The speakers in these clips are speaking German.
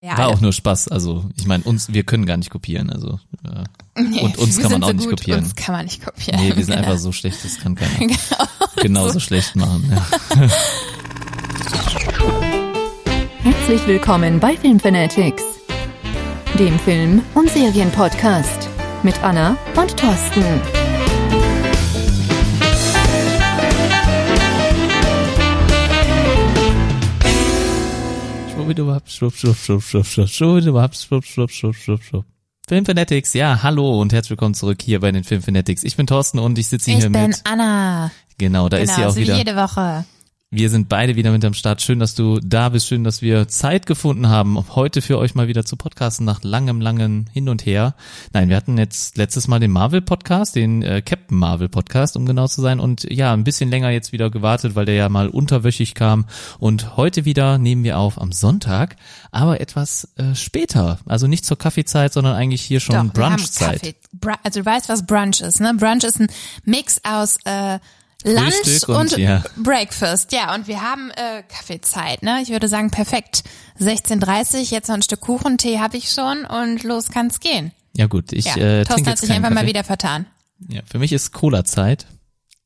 Ja, War auch nur Spaß. Also ich meine, uns, wir können gar nicht kopieren. Also äh, Nee, und uns kann man auch so nicht gut, kopieren. Uns kann man nicht kopieren. Nee, wir sind genau. einfach so schlecht, das kann keiner Genau. genauso schlecht machen. Ja. Herzlich willkommen bei Filmfanatics, dem Film- und Serienpodcast mit Anna und Thorsten. Schwubbdiwupp, schwupp, schwupp, schwupp, schwupp, schwupp, schwupp, schwupp, schwupp, schwupp, schwupp. Filmfanatics, ja, hallo und herzlich willkommen zurück hier bei den Filmfanatics. Ich bin Thorsten und ich sitze hier Ich bin mit, Anna. genau, da ist sie Genau, auch so wie wieder. jede Woche. Wir sind beide wieder mit am Start. Schön, dass du da bist. Schön, dass wir Zeit gefunden haben, heute für euch mal wieder zu podcasten nach langem, langem Hin und Her. Nein, wir hatten jetzt letztes Mal den Marvel-Podcast, den äh, Captain Marvel-Podcast, um genau zu sein. Und ja, ein bisschen länger jetzt wieder gewartet, weil der ja mal unterwöchig kam. Und heute wieder nehmen wir auf am Sonntag, aber etwas äh, später. Also nicht zur Kaffeezeit, sondern eigentlich hier schon Brunchzeit. Also du weißt, was Brunch ist, ne? Brunch ist ein Mix aus äh, Lunch und, und, ja. Breakfast. Ja, und wir haben äh, Kaffeezeit, ne? Ich würde sagen, perfekt. 16.30 jetzt noch ein Stück Kuchen, Tee habe ich schon und los kann's gehen. Ja gut, ich Ja, äh, Thorsten trinke hat sich einfach Kaffee. mal wieder vertan. Ja, für mich ist Cola-Zeit.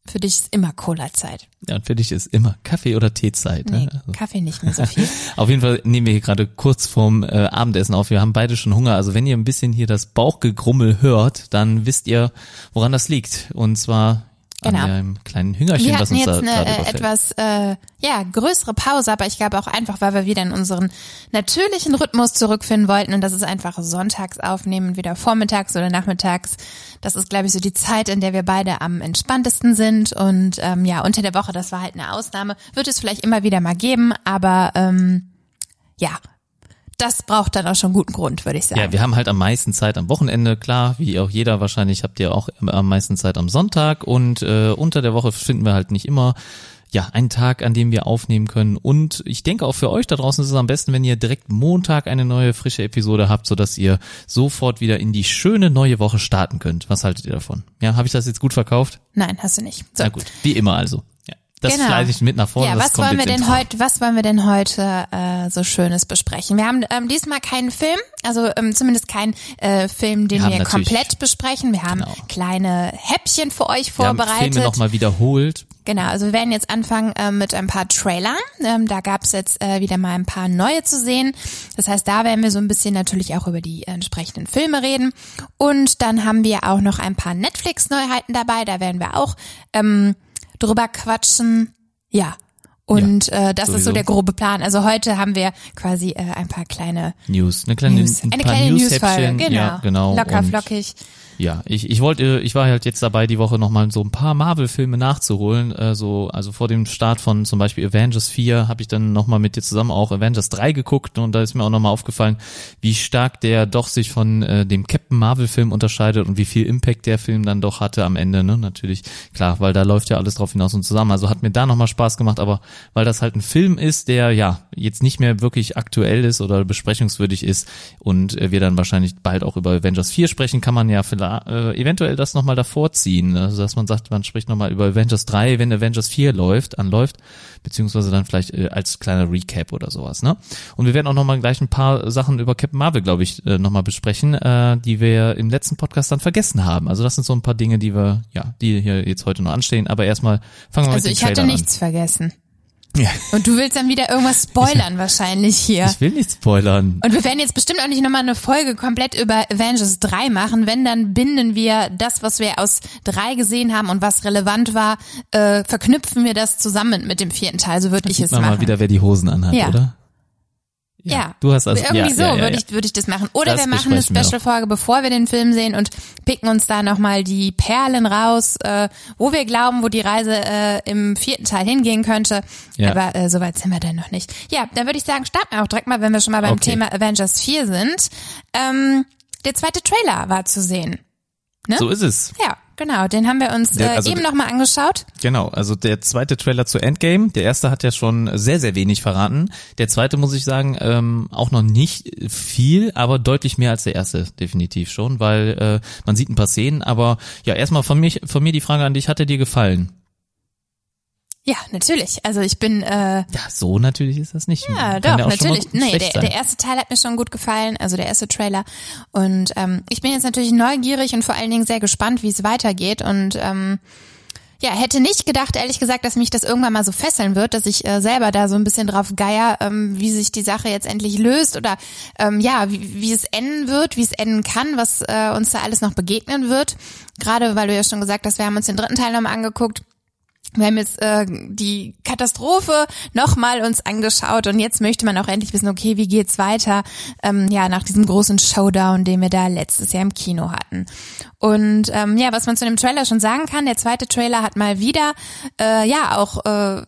Für dich ist immer Cola-Zeit. Ja, und für dich ist immer Kaffee- oder Teezeit. Nee, Ne? Also. Kaffee nicht mehr so viel. Auf jeden Fall nehmen wir hier gerade kurz vorm äh, Abendessen auf. Wir haben beide schon Hunger. Also wenn ihr ein bisschen hier das Bauchgegrummel hört, dann wisst ihr, woran das liegt. Und zwar Genau. an einem kleinen Hüngerchen, Wir hatten uns jetzt da eine gerade äh, überfällt. etwas äh, ja größere Pause, aber ich glaube auch einfach, weil wir wieder in unseren natürlichen Rhythmus zurückfinden wollten und das ist einfach sonntags aufnehmen, wieder vormittags oder nachmittags. Das ist, glaube ich, so die Zeit, in der wir beide am entspanntesten sind und ähm, ja unter der Woche, das war halt eine Ausnahme, wird es vielleicht immer wieder mal geben, aber ähm, ja, das braucht dann auch schon guten Grund, würde ich sagen. Ja, wir haben halt am meisten Zeit am Wochenende, klar, wie auch jeder wahrscheinlich habt ihr auch am meisten Zeit am Sonntag und äh, unter der Woche finden wir halt nicht immer ja, einen Tag, an dem wir aufnehmen können. Und ich denke auch für euch da draußen ist es am besten, wenn ihr direkt Montag eine neue frische Episode habt, sodass ihr sofort wieder in die schöne neue Woche starten könnt. Was haltet ihr davon? Ja, habe ich das jetzt gut verkauft? Nein, hast du nicht. So. Na gut, wie immer also. Das Genau. fleißig mit nach vorne. Ja, was wollen wir denn heute, was wollen wir denn heute äh, so Schönes besprechen? Wir haben ähm, diesmal keinen Film, also ähm, zumindest keinen äh, Film, den Wir wir komplett besprechen. Wir haben Genau. kleine Häppchen für euch Wir haben vorbereitet. Filme nochmal wiederholt. Genau, also wir werden jetzt anfangen äh, mit ein paar Trailern. Ähm, da gab's jetzt äh, wieder mal ein paar neue zu sehen. Das heißt, da werden wir so ein bisschen natürlich auch über die entsprechenden Filme reden. Und dann haben wir auch noch ein paar Netflix-Neuheiten dabei. Da werden wir auch ähm, drüber quatschen. Ja. Und äh, das ist so sowieso. der grobe Plan. Also heute haben wir quasi äh, ein paar kleine News, eine kleine, News. ein Eine kleine Newsfolge, genau. Ja, genau. Locker Und flockig. Ja, ich, ich wollte, ich war halt jetzt dabei, die Woche nochmal so ein paar Marvel-Filme nachzuholen. Äh, so, also vor dem Start von zum Beispiel Avengers 4 habe ich dann nochmal mit dir zusammen auch Avengers 3 geguckt und da ist mir auch nochmal aufgefallen, wie stark der doch sich von äh, dem Captain Marvel-Film unterscheidet und wie viel Impact der Film dann doch hatte am Ende, ne? Natürlich, klar, weil da läuft ja alles drauf hinaus und zusammen. Also hat mir da nochmal Spaß gemacht, aber weil das halt ein Film ist, der ja jetzt nicht mehr wirklich aktuell ist oder besprechungswürdig ist und äh, wir dann wahrscheinlich bald auch über Avengers 4 sprechen, kann man ja vielleicht, äh, eventuell das nochmal davor ziehen. Also dass man sagt, man spricht nochmal über Avengers 3, wenn Avengers 4 läuft, anläuft, beziehungsweise dann vielleicht äh, als kleiner Recap oder sowas. Ne? Und wir werden auch nochmal gleich ein paar Sachen über Captain Marvel, glaube ich, äh, nochmal besprechen, äh, die wir im letzten Podcast dann vergessen haben. Also das sind so ein paar Dinge, die wir, ja, die hier jetzt heute noch anstehen. Aber erstmal fangen wir Also mit ich den hatte Trailern nichts vergessen. Ja. Und du willst dann wieder irgendwas spoilern wahrscheinlich hier. Ich will nicht spoilern. Und wir werden jetzt bestimmt auch nicht nochmal eine Folge komplett über Avengers 3 machen. Wenn, dann binden wir das, was wir aus 3 gesehen haben und was relevant war, äh, verknüpfen wir das zusammen mit dem vierten Teil. So würde ich es machen. mal wieder, wer die Hosen anhat, Ja. oder? Ja. Du hast das. Irgendwie ja, so ja, ja, würde ja. ich, würde ich das machen. Oder Das wir machen eine Special-Folge, bevor wir den Film sehen und picken uns da nochmal die Perlen raus, äh, wo wir glauben, wo die Reise äh, im vierten Teil hingehen könnte. Ja. Aber äh, soweit sind wir dann noch nicht. Ja, dann würde ich sagen, starten wir auch direkt mal, wenn wir schon mal beim Okay. Thema Avengers 4 sind. Ähm, der zweite Trailer war zu sehen. ne? So ist es. Ja, genau. Den haben wir uns Der- äh, also eben nochmal angeschaut. Genau, also der zweite Trailer zu Endgame, der erste hat ja schon sehr, sehr wenig verraten. Der zweite, muss ich sagen, ähm, auch noch nicht viel, aber deutlich mehr als der erste, definitiv schon, weil äh, man sieht ein paar Szenen, aber ja, erstmal von, mich, von mir die Frage an dich, hat er dir gefallen? Ja, natürlich. Also ich bin äh, Ja, so natürlich ist das nicht. Ja, Kann doch, natürlich. Nee, der, der erste Teil hat mir schon gut gefallen, also der erste Trailer. Und ähm, ich bin jetzt natürlich neugierig und vor allen Dingen sehr gespannt, wie es weitergeht. Und ähm, ja, hätte nicht gedacht, ehrlich gesagt, dass mich das irgendwann mal so fesseln wird, dass ich äh, selber da so ein bisschen drauf geier, ähm, wie sich die Sache jetzt endlich löst oder ähm, ja, wie, wie es enden wird, wie es enden kann, was äh, uns da alles noch begegnen wird. Gerade weil du ja schon gesagt hast, wir haben uns den dritten Teil nochmal angeguckt. Wir haben jetzt äh, die Katastrophe nochmal uns angeschaut und jetzt möchte man auch endlich wissen, okay, wie geht's weiter? Ähm, ja, nach diesem großen Showdown, den wir da letztes Jahr im Kino hatten. Und ähm, ja, was man zu dem Trailer schon sagen kann, der zweite Trailer hat mal wieder äh, ja auch äh,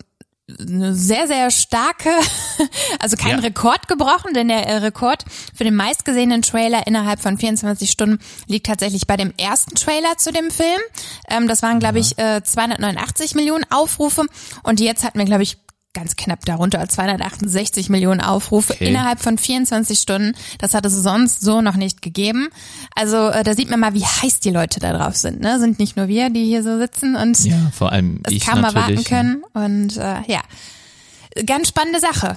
eine sehr, sehr starke, also kein Ja. Rekord gebrochen, denn der äh, Rekord für den meistgesehenen Trailer innerhalb von 24 Stunden liegt tatsächlich bei dem ersten Trailer zu dem Film. Ähm, das waren, glaube ich, äh, 289 Millionen Aufrufe und jetzt hatten wir, glaube ich, ganz knapp darunter 268 Millionen Aufrufe Okay. innerhalb von 24 Stunden. Das hat es sonst so noch nicht gegeben. Also äh, da sieht man mal, wie heiß die Leute da drauf sind. Ne? Sind nicht nur wir, die hier so sitzen und Ja, vor allem es kaum erwarten können. Und äh, ja, ganz spannende Sache.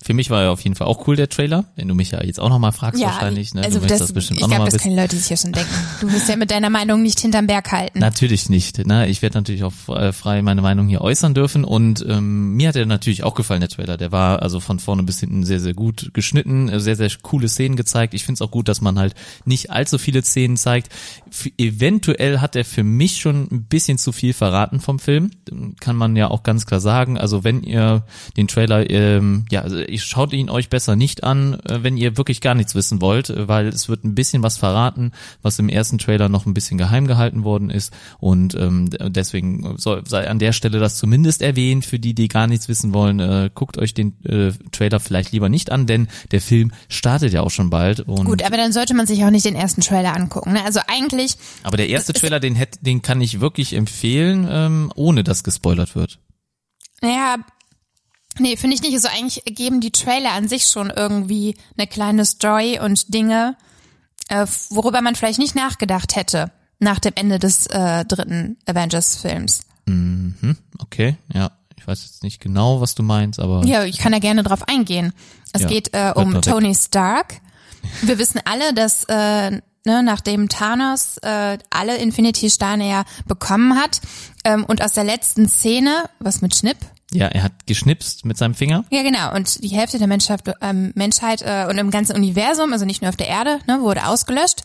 Für mich war ja auf jeden Fall auch cool der Trailer, wenn du mich ja jetzt auch nochmal fragst Ja, wahrscheinlich. Ne? also du das, das bestimmt ich glaube, das können Leute sich ja schon denken. Du wirst ja mit deiner Meinung nicht hinterm Berg halten. Natürlich nicht. Ne? Ich werde natürlich auch äh, frei meine Meinung hier äußern dürfen und ähm, mir hat er natürlich auch gefallen, der Trailer. Der war also von vorne bis hinten sehr, sehr gut geschnitten, äh, sehr, sehr coole Szenen gezeigt. Ich finde es auch gut, dass man halt nicht allzu viele Szenen zeigt. F eventuell hat er für mich schon ein bisschen zu viel verraten vom Film. Kann man ja auch ganz klar sagen. Also wenn ihr den Trailer, ähm, ja, also ich schaut ihn euch besser nicht an, äh, wenn ihr wirklich gar nichts wissen wollt, äh, weil es wird ein bisschen was verraten, was im ersten Trailer noch ein bisschen geheim gehalten worden ist und ähm, deswegen soll sei an der Stelle das zumindest erwähnt für die, die gar nichts wissen wollen. Äh, guckt euch den äh, Trailer vielleicht lieber nicht an, denn der Film startet ja auch schon bald. Und Gut, aber dann sollte man sich auch nicht den ersten Trailer angucken. Ne? Also eigentlich, aber der erste Trailer, den hätt, den kann ich wirklich empfehlen, ähm, ohne dass gespoilert wird. naja, nee, finde ich nicht. Also eigentlich geben die Trailer an sich schon irgendwie eine kleine Story und Dinge, äh, worüber man vielleicht nicht nachgedacht hätte nach dem Ende des äh, dritten Avengers-Films. Okay, ja. Ich weiß jetzt nicht genau, was du meinst, aber Ja, ich kann da gerne drauf eingehen. Es Ja, geht äh, um. Tony Stark. Wir wissen alle, dass äh, ne, nachdem Thanos äh, alle Infinity-Steine ja bekommen hat ähm, und aus der letzten Szene, was mit Schnipp? Ja, er hat geschnipst mit seinem Finger. Ja, genau. Und die Hälfte der Menschheit, ähm, Menschheit äh, und im ganzen Universum, also nicht nur auf der Erde, ne, wurde ausgelöscht.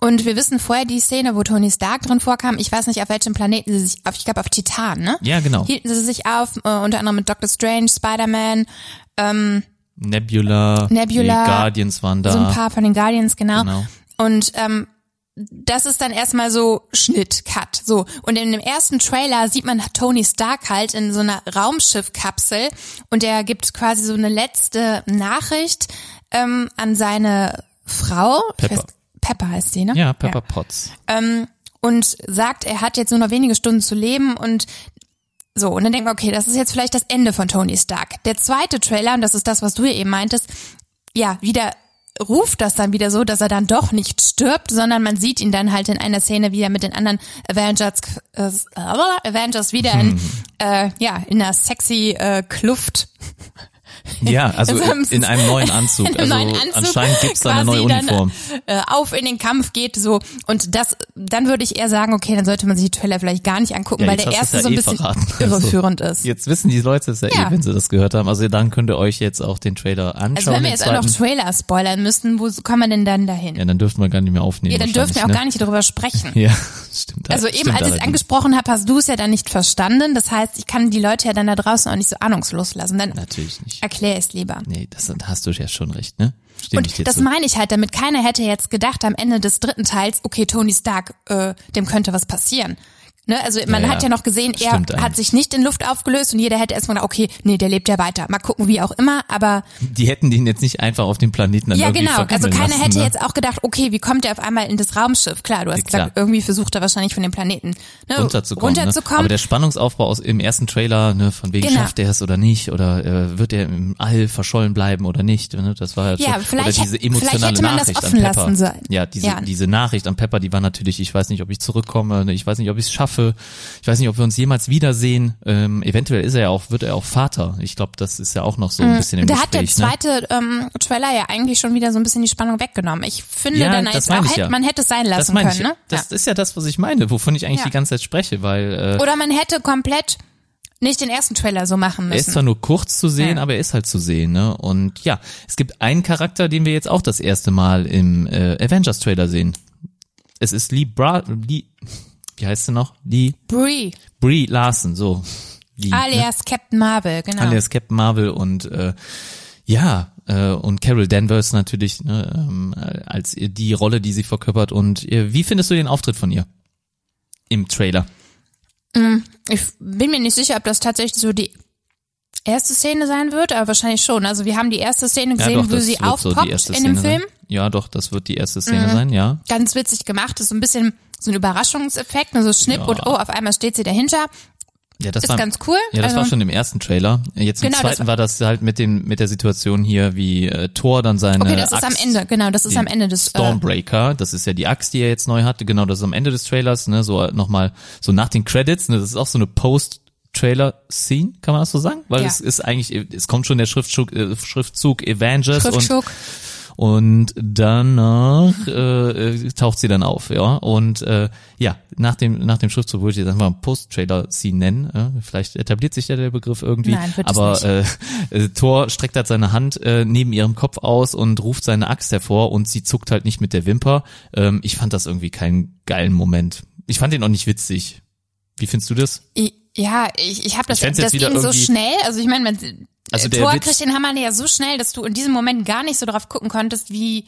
Und wir wissen vorher die Szene, wo Tony Stark drin vorkam. Ich weiß nicht, auf welchem Planeten sie sich, auf, ich glaube auf Titan, ne? Ja, genau. Hielten sie sich auf, äh, unter anderem mit Doctor Strange, Spider-Man, Nebula, Nebula, die Guardians waren da. so ein paar von den Guardians, genau. Genau. Und ähm, das ist dann erstmal so Schnitt, Cut. So. Und in dem ersten Trailer sieht man Tony Stark halt in so einer Raumschiffkapsel und er gibt quasi so eine letzte Nachricht ähm, an seine Frau. Pepper. weiß, Pepper heißt die, ne? Ja, Pepper Potts. Ähm, und sagt, er hat jetzt nur noch wenige Stunden zu leben und so, und dann denken wir, okay, das ist jetzt vielleicht das Ende von Tony Stark. Der zweite Trailer, und das ist das, was du ja eben meintest, ja, wieder ruft das dann wieder so, dass er dann doch nicht stirbt, sondern man sieht ihn dann halt in einer Szene, wie er mit den anderen Avengers, äh, Avengers wieder in, äh, ja, in einer sexy äh, Kluft Ja, also Also in, in einem neuen Anzug. Also neuen Anzug anscheinend gibt's da eine neue Uniform. Dann, äh, auf in den Kampf geht so und das dann würde ich eher sagen, okay, dann sollte man sich die Trailer vielleicht gar nicht angucken, Ja, weil der erste du's so ja ein eh bisschen verraten. irreführend Also, ist. Jetzt wissen die Leute es ja, Ja. eh, wenn sie das gehört haben. Also dann könnt ihr euch jetzt auch den Trailer anschauen. Also wenn wir jetzt auch noch. Trailer spoilern müssten, wo kommen wir denn dann dahin? Ja, dann dürften wir gar nicht mehr aufnehmen. Ja, dann dürfen wir auch wahrscheinlich, gar nicht darüber sprechen. Ne? Ja, stimmt. Also stimmt eben, als ich es angesprochen habe, hast du es ja dann nicht verstanden. Das heißt, ich kann die Leute ja dann da draußen auch nicht so ahnungslos lassen. Dann Natürlich nicht. Erklär es lieber. Nee, das da hast du ja schon recht, ne? Stimme Und das zu. meine ich halt damit. Keiner hätte jetzt gedacht am Ende des dritten Teils, okay, Tony Stark, äh, dem könnte was passieren. Ne? Also man Ja, hat ja. noch gesehen, er hat eigentlich. sich nicht in Luft aufgelöst und jeder hätte erstmal gedacht, okay, nee, der lebt ja weiter. Mal gucken, wie auch immer, aber Die hätten den jetzt nicht einfach auf dem Planeten dann ja genau. Also keiner lassen, hätte ne? jetzt auch gedacht, okay, wie kommt er auf einmal in das Raumschiff? Klar, du hast Ja, klar. gesagt, irgendwie versucht er wahrscheinlich von dem Planeten ne, runterzukommen. runterzukommen. Ne? Aber der Spannungsaufbau aus im ersten Trailer, ne, von wegen Genau. schafft er es oder nicht, oder äh, wird er im All verschollen bleiben oder nicht, ne? Das war halt Ja, schon, vielleicht oder diese hätte- vielleicht emotionale hätte man das Nachricht offen an Pepper. lassen sollen. Ja, diese Ja. diese Nachricht an Pepper, die war natürlich, ich weiß nicht, ob ich zurückkomme, ne, ich weiß nicht, ob ich es schaffe, hoffe, ich weiß nicht, ob wir uns jemals wiedersehen. Ähm, eventuell ist er ja auch, wird er auch Vater. Ich glaube, das ist ja auch noch so ein bisschen im Da Gespräch. hat der ne? zweite ähm, Trailer ja eigentlich schon wieder so ein bisschen die Spannung weggenommen. Ich finde, Ja, dann das jetzt meine auch hätte, ja. man hätte es sein Das lassen meine können, ich. ne? Das ist ja das, was ich meine, wovon ich eigentlich Ja. die ganze Zeit spreche, weil äh, Oder man hätte komplett nicht den ersten Trailer so machen Er ist müssen. zwar nur kurz zu sehen, Ja. aber er ist halt zu sehen, ne? Und ja, es gibt einen Charakter, den wir jetzt auch das erste Mal im äh, Avengers Trailer sehen. Es ist Lee Bra Lee, wie heißt sie noch? Lee Brie, Brie Larson, so. Lee, ne? alias Captain Marvel, genau. alias Captain Marvel und äh, ja, äh, und Carol Danvers natürlich ne, ähm, als die Rolle, die sie verkörpert. Und äh, wie findest du den Auftritt von ihr im Trailer? Ich bin mir nicht sicher, ob das tatsächlich so die erste Szene sein wird, aber wahrscheinlich schon. Also wir haben die erste Szene Ja, gesehen, doch, wo sie so aufpoppt die erste in dem Film. Sein. Ja, doch, das wird die erste Szene sein, ja. Ganz witzig gemacht, ist so ein bisschen so ein Überraschungseffekt, nur so Schnipp Ja. und oh, auf einmal steht sie dahinter. Ja, das Ist war, ganz cool. Ja, das Also- war schon im ersten Trailer. Jetzt im Genau, das zweiten war das halt mit dem mit der Situation hier, wie äh, Thor dann seine Okay, das ist Axt, am Ende, genau, das ist am Ende des äh, Stormbreaker, das ist ja die Axt, die er jetzt neu hatte, genau, das ist am Ende des Trailers, ne, so nochmal, so nach den Credits, ne, das ist auch so eine Post-Trailer-Scene, kann man das so sagen? Weil Ja. es ist eigentlich, es kommt schon der Schriftzug, äh, Schriftzug Avengers und Schriftschuck. Und danach äh, äh, taucht sie dann auf, ja. Und äh, ja, nach dem nach dem Schriftzug würde ich jetzt einfach mal Post-Trailer-Scene nennen. Äh, vielleicht etabliert sich ja der Begriff irgendwie. Nein, Aber äh, äh, Thor streckt halt seine Hand äh, neben ihrem Kopf aus und ruft seine Axt hervor und sie zuckt halt nicht mit der Wimper. Ähm, ich fand das irgendwie keinen geilen Moment. Ich fand den auch nicht witzig. Wie findest du das? I- Ja, ich, ich habe das, Ich das ging so schnell. Also ich meine, Also also der Witz- kriegt den Hammer ja so schnell, dass du in diesem Moment gar nicht so drauf gucken konntest, wie.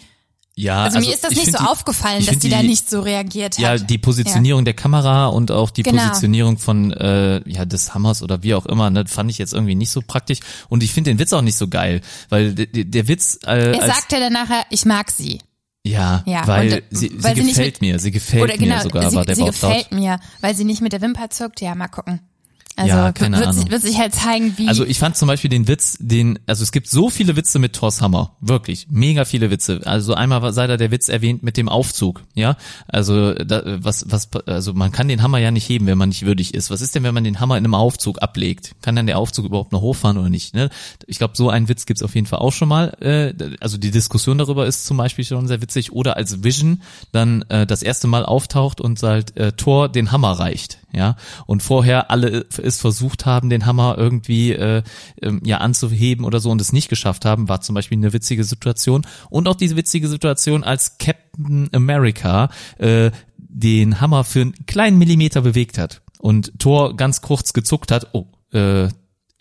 Ja, Also, mir ist das ich nicht so die- aufgefallen, dass find die, da nicht so reagiert Ja, hat. die Positionierung der Kamera und auch die Genau. Positionierung von äh, ja des Hammers oder wie auch immer, ne, fand ich jetzt irgendwie nicht so praktisch und ich finde den Witz auch nicht so geil, weil der, der Witz äh, er als, sagte dann nachher, ich mag sie. ja, Ja, weil und, äh, sie, weil sie sie gefällt mit- mir, sie gefällt Oder genau, mir sogar, sie, war der sie gefällt mir, weil sie nicht mit der Wimper zuckt. Ja, mal gucken. Also Ja, keine wird, Ahnung. sich, wird sich halt zeigen, wie. Also ich fand zum Beispiel den Witz, den, also es gibt so viele Witze mit Thors Hammer, wirklich, mega viele Witze. Also einmal sei da der Witz erwähnt mit dem Aufzug, ja. Also da, was, was, also man kann den Hammer ja nicht heben, wenn man nicht würdig ist. Was ist denn, wenn man den Hammer in einem Aufzug ablegt? Kann dann der Aufzug überhaupt noch hochfahren oder nicht? Ne? Ich glaube, so einen Witz gibt's auf jeden Fall auch schon mal. Äh, also die Diskussion darüber ist zum Beispiel schon sehr witzig. Oder als Vision dann äh, das erste Mal auftaucht und halt äh, Thor den Hammer reicht, ja. Und vorher alle es versucht haben, den Hammer irgendwie äh, ähm, ja anzuheben oder so und es nicht geschafft haben, war zum Beispiel eine witzige Situation. Und auch diese witzige Situation, als Captain America äh, den Hammer für einen kleinen Millimeter bewegt hat und Thor ganz kurz gezuckt hat, oh, äh,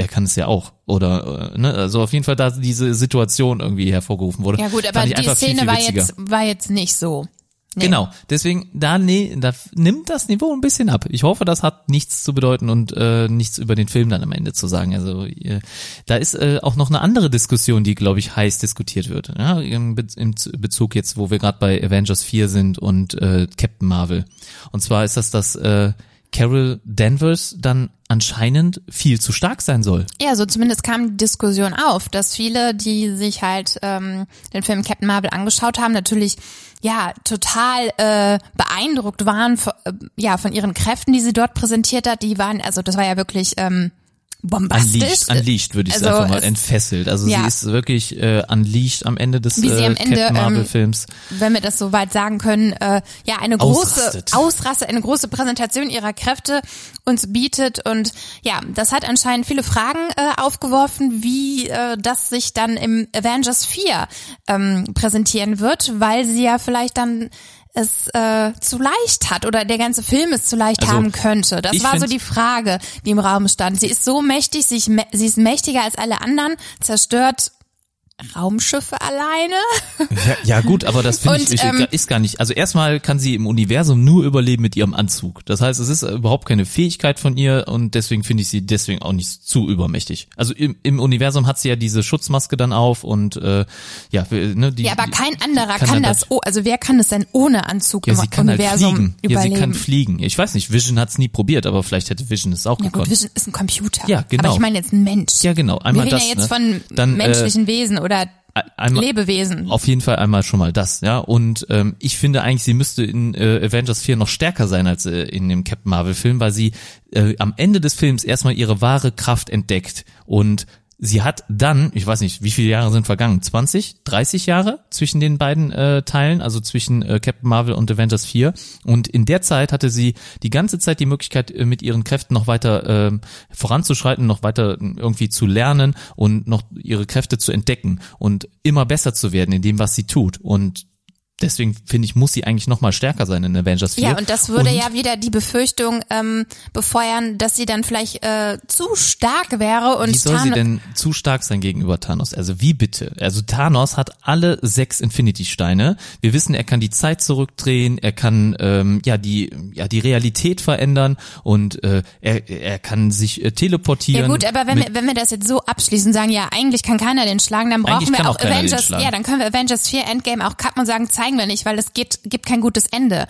er kann es ja auch. Oder äh, ne, also auf jeden Fall da diese Situation irgendwie hervorgerufen wurde. ja gut, aber die einfach viel, Szene viel war jetzt, war jetzt nicht so. Nee. Genau, deswegen, da, nee, da nimmt das Niveau ein bisschen ab. Ich hoffe, das hat nichts zu bedeuten und äh, nichts über den Film dann am Ende zu sagen. Also äh, da ist äh, auch noch eine andere Diskussion, die, glaube ich, heiß diskutiert wird. Ja, im, Be Im Bezug jetzt, wo wir gerade bei Avengers 4 sind und äh, Captain Marvel. Und zwar ist das, dass äh, Carol Danvers dann anscheinend viel zu stark sein soll. Ja, so zumindest kam die Diskussion auf, dass viele, die sich halt ähm, den Film Captain Marvel angeschaut haben, natürlich ja total äh, beeindruckt waren äh, ja von ihren Kräften, die sie dort präsentiert hat. Die waren, also das war ja wirklich ähm, bombastisch. Unleashed, würde ich Also einfach mal es- entfesselt. Also Ja. sie ist wirklich äh, unleashed am Ende des Wie sie äh, am Ende, Captain Marvel ähm, Films. wenn wir das so weit sagen können, äh, ja eine große. Ausraste, eine große Präsentation ihrer Kräfte uns bietet und ja, das hat anscheinend viele Fragen äh, aufgeworfen, wie äh, das sich dann im Avengers 4 ähm, präsentieren wird, weil sie ja vielleicht dann es äh, zu leicht hat oder der ganze Film es zu leicht Also, haben könnte. Das war so die Frage, die im Raum stand. Sie ist so mächtig, sie ist mächtiger als alle anderen, zerstört Raumschiffe alleine. Ja, ja gut, aber das finde ich, ähm, ist gar nicht. Also erstmal kann sie im Universum nur überleben mit ihrem Anzug. Das heißt, es ist überhaupt keine Fähigkeit von ihr und deswegen finde ich sie deswegen auch nicht zu übermächtig. Also im, im Universum hat sie ja diese Schutzmaske dann auf und äh, ja, ne, die. Ja, aber kein anderer kann kann, das. Oh, also wer kann das denn ohne Anzug Ja, im sie kann halt Universum fliegen. Ja, sie überleben? kann fliegen. Ich weiß nicht, Vision hat's nie probiert, aber vielleicht hätte Vision es auch ja gut, gekonnt. Vision ist ein Computer. Ja, genau. Aber ich meine jetzt ein Mensch. Ja, genau. Einmal Wir reden das, ja jetzt ne? von Dann, äh, menschlichen Wesen oder einmal, Lebewesen. Auf jeden Fall einmal schon mal das, ja. Und ähm, ich finde eigentlich, sie müsste in äh, Avengers 4 noch stärker sein als äh, in dem Captain Marvel Film, weil sie äh, am Ende des Films erstmal ihre wahre Kraft entdeckt und sie hat dann, ich weiß nicht, wie viele Jahre sind vergangen? 20, 30 Jahre zwischen den beiden äh, Teilen, also zwischen äh, Captain Marvel und Avengers 4. Und in der Zeit hatte sie die ganze Zeit die Möglichkeit, äh, mit ihren Kräften noch weiter äh, voranzuschreiten, noch weiter irgendwie zu lernen und noch ihre Kräfte zu entdecken und immer besser zu werden in dem, was sie tut. Und deswegen finde ich, muss sie eigentlich noch mal stärker sein in Avengers 4. Ja, und das würde und, ja wieder die Befürchtung ähm, befeuern, dass sie dann vielleicht äh, zu stark wäre und Wie soll Thanos sie denn zu stark sein gegenüber Thanos? Also wie bitte? Also Thanos hat alle sechs Infinity-Steine. Wir wissen, er kann die Zeit zurückdrehen, er kann ähm, ja die ja die Realität verändern und äh, er, er kann sich äh, teleportieren. Ja gut, aber wenn wir, wenn wir das jetzt so abschließen, sagen, ja, eigentlich kann keiner den schlagen, dann brauchen wir auch auch Avengers, ja, dann können wir Avengers 4 Endgame auch cutten und sagen, zeigen nicht, weil es geht, gibt kein gutes Ende.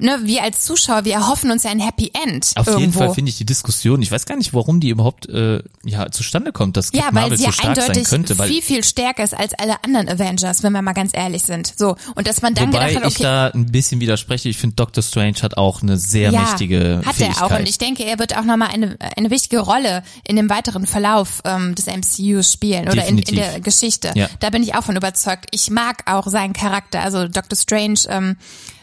Ne, wir als Zuschauer, wir erhoffen uns ja ein Happy End Auf irgendwo. jeden Fall finde ich die Diskussion, ich weiß gar nicht, warum die überhaupt äh, ja zustande kommt, dass ja, Captain weil Marvel sie so stark sein eindeutig könnte, weil viel, viel stärker ist als alle anderen Avengers, wenn wir mal ganz ehrlich sind. So. Und dass man dann Wobei gedacht hat, ich okay, da ein bisschen widerspreche. Ich finde, Doctor Strange hat auch eine sehr ja, mächtige hat Fähigkeit. er auch. Und ich denke, er wird auch nochmal eine, eine wichtige Rolle in dem weiteren Verlauf ähm, des MCUs spielen oder in, in der Geschichte. Ja. Da bin ich auch von überzeugt. Ich mag auch seinen Charakter, also Doctor Strange, ähm,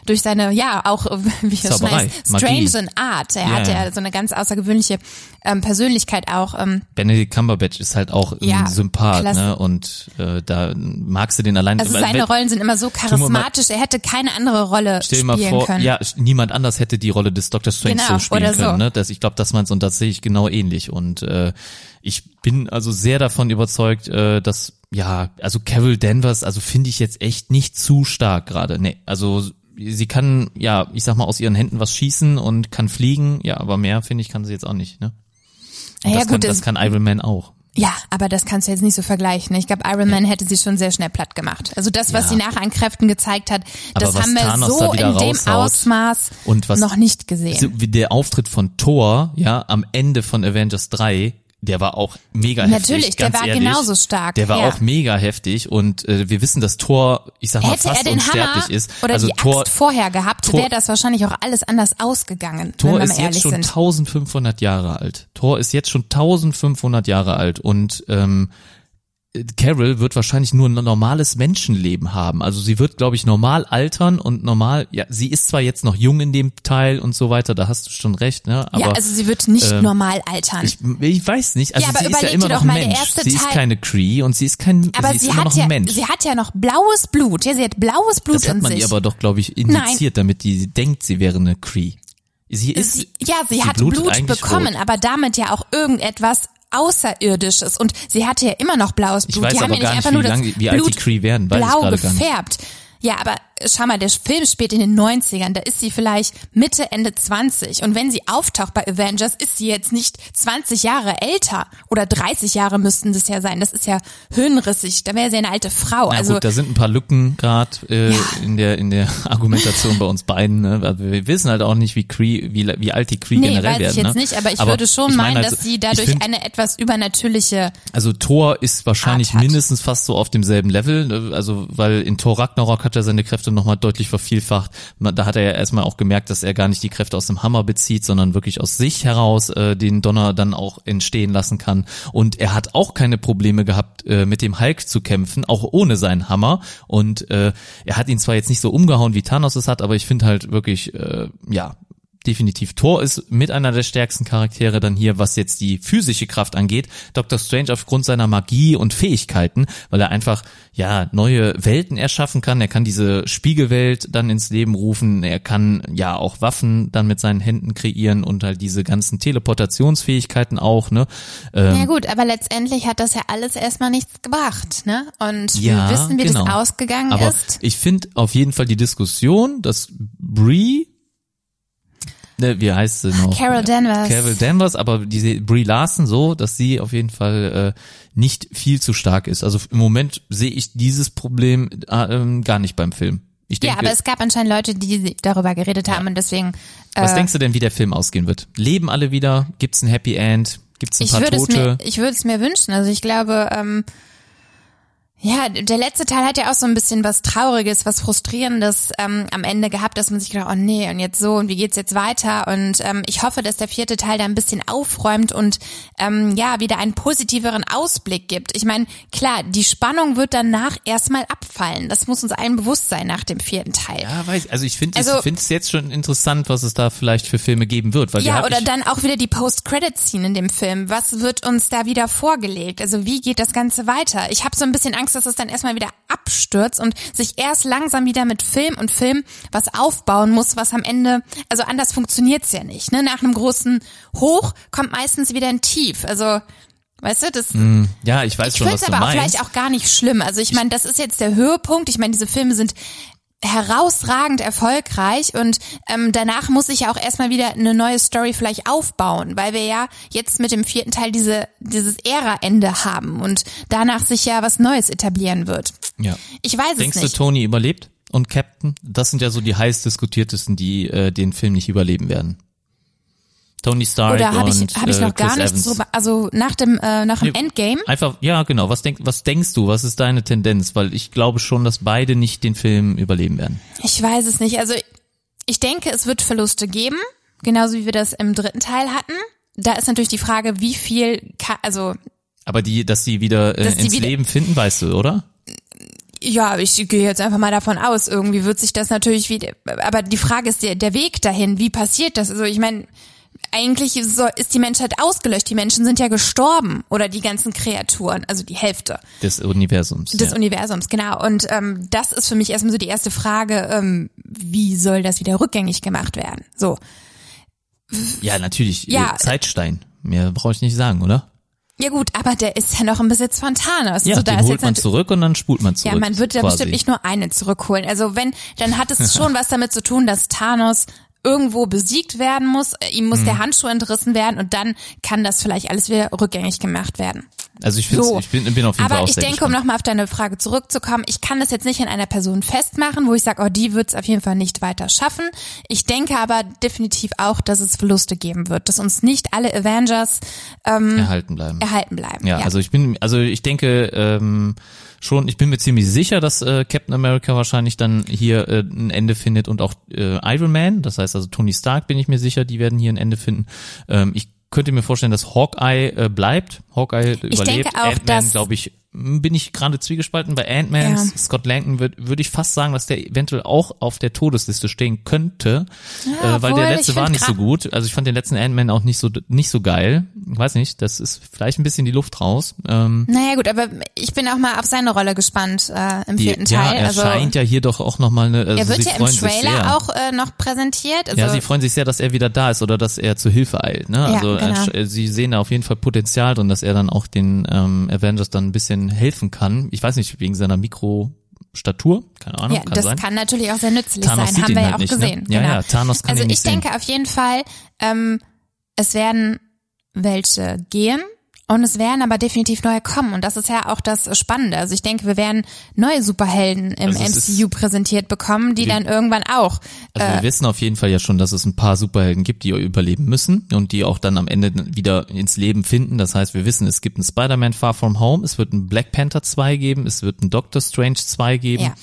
durch seine, ja, auch, wie Zauberei, heißt, Magie. strange Art. Er Ja, hat ja so eine ganz außergewöhnliche ähm, Persönlichkeit auch. Ähm, Benedict Cumberbatch ist halt auch Ja, Sympath, klasse. ne? Und äh, da magst du den allein. also seine Rollen sind immer so charismatisch, er hätte keine andere Rolle Stell spielen mal vor, können. ja, niemand anders hätte die Rolle des Dr. Strange Genau, so spielen so. können. Ne? Das, ich glaube, das meinst und das sehe ich genau ähnlich. Und äh, ich bin also sehr davon überzeugt, äh, dass ja, also Carol Danvers, also finde ich jetzt echt nicht zu stark gerade. Nee, also sie kann, ja, ich sag mal, aus ihren Händen was schießen und kann fliegen, ja, aber mehr, finde ich, kann sie jetzt auch nicht, ne? Und Ja, das, gut, kann, das- kann Iron Man auch. Ja, aber das kannst du jetzt nicht so vergleichen. Ich glaube, Iron Man hätte sie schon sehr schnell platt gemacht. Also das, was Ja. sie nachher an Kräften gezeigt hat, Aber das haben wir Thanos so in dem Ausmaß und was- noch nicht gesehen. So wie der Auftritt von Thor, ja, am Ende von Avengers 3, der war auch mega heftig. Natürlich, der war ehrlich. genauso stark, Der war ja. auch mega heftig und äh, wir wissen, dass Thor, ich sag mal, Hätte fast er den unsterblich Hammer ist. oder also die Thor, Axt vorher gehabt, wäre das wahrscheinlich auch alles anders ausgegangen, Thor ist jetzt schon sind. 1500 Jahre alt. Thor ist jetzt schon 1500 Jahre alt und ähm, Carol wird wahrscheinlich nur ein normales Menschenleben haben. Also sie wird, glaube ich, normal altern und normal, ja, sie ist zwar jetzt noch jung in dem Teil und so weiter, da hast du schon recht, ne? Aber ja, also sie wird nicht ähm, normal altern. ich, ich weiß nicht, also Ja, aber sie ist ja immer noch doch ein Mensch. Sie ist Teil- keine Cree und sie ist kein, aber sie ist sie immer hat noch ja, sie hat ja noch blaues Blut. Ja, sie hat blaues Blut das hat in man sich. ihr aber doch, glaube ich, indiziert, damit die denkt, sie wäre eine Cree. Sie ist, sie, ja, sie, hat blutet Blut bekommen, rot. aber damit ja auch irgendetwas Außerirdisches. Und sie hatte ja immer noch blaues Blut. Ich weiß die haben aber ja gar nicht einfach wie nur das lang- wie alt die Kree werden, weiß blau gefärbt. Ja, aber schau mal, der Film spielt in den 90ern, da ist sie vielleicht Mitte, Ende 20. Und wenn sie auftaucht bei Avengers, ist sie jetzt nicht 20 Jahre älter. Oder 30 Jahre müssten das ja sein. Das ist ja hirnrissig. Da wäre sie eine alte Frau. Na also gut, da sind ein paar Lücken gerade äh, Ja. in der in der Argumentation bei uns beiden. Ne? Also wir wissen halt auch nicht, wie Cree, wie, wie alt die Cree Nee, generell weiß werden. ich jetzt ne? nicht, aber ich würde schon ich meinen, meine, dass also, sie dadurch find, eine etwas übernatürliche Also Thor ist wahrscheinlich mindestens fast so auf demselben Level, ne? also weil in Thor Ragnarok hat er seine Kräfte nochmal deutlich vervielfacht. Da hat er ja erstmal auch gemerkt, dass er gar nicht die Kräfte aus dem Hammer bezieht, sondern wirklich aus sich heraus äh, den Donner dann auch entstehen lassen kann. Und er hat auch keine Probleme gehabt, äh, mit dem Hulk zu kämpfen, auch ohne seinen Hammer. Und äh, er hat ihn zwar jetzt nicht so umgehauen, wie Thanos es hat, aber ich finde halt wirklich, äh, ja, definitiv. Thor ist mit einer der stärksten Charaktere dann hier, was jetzt die physische Kraft angeht. Dr. Strange aufgrund seiner Magie und Fähigkeiten, weil er einfach, ja, neue Welten erschaffen kann. Er kann diese Spiegelwelt dann ins Leben rufen. Er kann ja auch Waffen dann mit seinen Händen kreieren und halt diese ganzen Teleportationsfähigkeiten auch, ne? Ähm, Ja gut, aber letztendlich hat das ja alles erstmal nichts gebracht, ne? Und ja, wir wissen, wie genau. das ausgegangen Aber ist. ich finde auf jeden Fall die Diskussion, dass Brie, ne, wie heißt sie noch? Carol Danvers. Carol Danvers, aber diese Brie Larson so, dass sie auf jeden Fall äh, nicht viel zu stark ist. Also im Moment sehe ich dieses Problem äh, ähm, gar nicht beim Film. Ich denke, ja, aber es gab anscheinend Leute, die darüber geredet haben und deswegen. was äh, denkst du denn, wie der Film ausgehen wird? Leben alle wieder? Gibt's ein Happy End? Gibt's ein ich paar Tote? mir, ich würde es mir wünschen. Also ich glaube, ähm, Ja, der letzte Teil hat ja auch so ein bisschen was Trauriges, was Frustrierendes ähm, am Ende gehabt, dass man sich gedacht, oh nee, und jetzt so und wie geht's jetzt weiter? Und ähm, ich hoffe, dass der vierte Teil da ein bisschen aufräumt und ähm, ja wieder einen positiveren Ausblick gibt. Ich meine, klar, die Spannung wird danach erstmal abfallen. Das muss uns allen bewusst sein nach dem vierten Teil. Ja, weiß, also ich finde Also- es finde es jetzt schon interessant, was es da vielleicht für Filme geben wird, weil wir Ja, hab oder ich, dann auch wieder die Post-Credit-Scene in dem Film. Was wird uns da wieder vorgelegt? Also wie geht das Ganze weiter? Ich habe so ein bisschen Angst, dass es dann erstmal wieder abstürzt und sich erst langsam wieder mit Film und Film was aufbauen muss, was am Ende, also anders funktioniert's ja nicht. Ne? Nach einem großen Hoch kommt meistens wieder ein Tief. Also Weißt du, das, ja, ich weiß ich schon, finde was es du aber auch vielleicht auch gar nicht schlimm. Also ich meine, das ist jetzt der Höhepunkt. Ich meine, diese Filme sind herausragend erfolgreich und ähm, danach muss ich ja auch erstmal wieder eine neue Story vielleicht aufbauen, weil wir ja jetzt mit dem vierten Teil diese dieses Ära-Ende haben und danach sich ja was Neues etablieren wird. ja. Ich weiß Denkst es du, nicht. Tony überlebt und Captain? Das sind ja so die heiß diskutiertesten, die äh, den Film nicht überleben werden. Tony Stark Oder habe ich habe ich äh, noch gar Chris nichts drüber. Also nach dem äh, nach dem Nee. Endgame Einfach, ja, genau. Was, denk, was denkst du? Was ist deine Tendenz? Weil ich glaube schon, dass beide nicht den Film überleben werden. Ich weiß es nicht. Also ich denke, es wird Verluste geben, genauso wie wir das im dritten Teil hatten. Da ist natürlich die Frage, wie viel, also Aber die, dass die wieder äh, ins wieder- Leben finden, weißt du, oder? ja, ich gehe jetzt einfach mal davon aus, irgendwie wird sich das natürlich wieder, aber die Frage ist der, der Weg dahin, wie passiert das? Also ich meine, eigentlich so, ist die Menschheit ausgelöscht, die Menschen sind ja gestorben oder die ganzen Kreaturen, also die Hälfte. Des Universums. des ja. Universums, genau. Und ähm, das ist für mich erstmal so die erste Frage, ähm, wie soll das wieder rückgängig gemacht werden? So. ja, natürlich. Ja. Zeitstein. Mehr brauche ich nicht sagen, oder? Ja gut, aber der ist ja noch im Besitz von Thanos. Ja, also da den holt man zurück und dann spult man zurück. Ja, man wird ja quasi. bestimmt nicht nur eine zurückholen. Also wenn, dann hat es schon was damit zu tun, dass Thanos irgendwo besiegt werden muss, äh, ihm Mhm. muss der Handschuh entrissen werden und dann kann das vielleicht alles wieder rückgängig gemacht werden. Also ich, So. ich bin, bin auf jeden Fall Aber ich denke, um nochmal auf deine Frage zurückzukommen, ich kann das jetzt nicht an einer Person festmachen, wo ich sage, oh, die wird es auf jeden Fall nicht weiter schaffen. Ich denke aber definitiv auch, dass es Verluste geben wird, dass uns nicht alle Avengers ähm, erhalten bleiben. erhalten bleiben. Ja, also ich bin, also ich denke ähm, schon, ich bin mir ziemlich sicher, dass äh, Captain America wahrscheinlich dann hier äh, ein Ende findet und auch äh, Iron Man. Das heißt also Tony Stark bin ich mir sicher, die werden hier ein Ende finden. Ähm, ich könnte mir vorstellen, dass Hawkeye äh, bleibt. Hawkeye überlebt. denke auch, Ant-Man, glaube ich, bin ich gerade zwiegespalten. Bei Ant-Man, Ja. Scott Langton würde würd ich fast sagen, dass der eventuell auch auf der Todesliste stehen könnte, Ja, äh, weil der letzte war nicht so gut. Also ich fand den letzten Ant-Man auch nicht so nicht so geil. Ich weiß nicht, das ist vielleicht ein bisschen die Luft raus. Ähm, Naja gut, aber ich bin auch mal auf seine Rolle gespannt äh, im die, vierten ja, Teil. er also scheint ja hier doch auch nochmal eine. Also er wird ja im. Trailer auch äh, noch präsentiert. Also, Ja, sie freuen sich sehr, dass er wieder da ist oder dass er zu Hilfe eilt. Ne? Ja, Also er genau. äh, sie sehen da auf jeden Fall Potenzial drin, dass er dann auch den ähm, Avengers dann ein bisschen helfen kann. Ich weiß nicht, wegen seiner Mikrostatur, keine Ahnung, ja, kann das sein. kann natürlich auch sehr nützlich Thanos sein, haben wir halt ja auch nicht, ne? gesehen. Ja, genau. ja, Thanos kann also ich nicht sehen. denke auf jeden Fall, ähm, es werden welche gehen und es werden aber definitiv neue kommen und das ist ja auch das Spannende. Also ich denke, wir werden neue Superhelden im Also MCU präsentiert bekommen, die dann irgendwann auch Also wir wissen auf jeden Fall ja schon, dass es ein paar Superhelden gibt, die überleben müssen und die auch dann am Ende wieder ins Leben finden. Das heißt, wir wissen, es gibt einen Spider-Man Far From Home, es wird einen Black Panther 2 geben, es wird einen Doctor Strange 2 geben. Ja.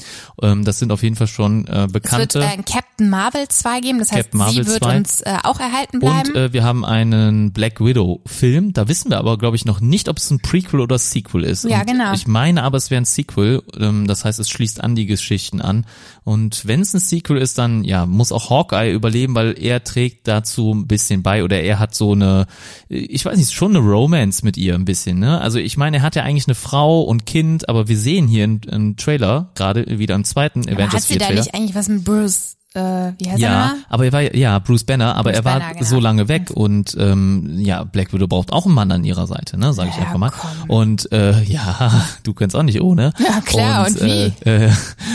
Ähm, das sind auf jeden Fall schon äh, es wird bekannte. äh, Captain Marvel 2 geben, das heißt, Captain Marvel sie wird 2. uns äh, auch erhalten bleiben. und äh, wir haben einen Black Widow Film. Da wissen wir aber, glaube ich, noch nicht, ob es ein Prequel oder Sequel ist. Ja, und genau. Ich meine aber, es wäre ein Sequel. Ähm, das heißt, es schließt an die Geschichten an. Und wenn es ein Sequel ist, dann ja muss auch Hawkeye überleben, weil er trägt dazu ein bisschen bei oder er hat so eine, ich weiß nicht, schon eine Romance mit ihr ein bisschen. Ne? Also ich meine, er hat ja eigentlich eine Frau und Kind, aber wir sehen hier im Trailer gerade wieder im zweiten aber Avengers hat sie 4 da nicht eigentlich was mit Bruce, äh, wie heißt er Ja, nochmal? aber er war ja Bruce Banner, aber Bruce er war Banner, genau. so lange weg und ähm, ja, Black Widow braucht auch einen Mann an ihrer Seite, ne, sage ich Ja, einfach mal. komm. Und äh, ja, du kannst auch nicht ohne. Ja, klar, und wie? Äh, äh,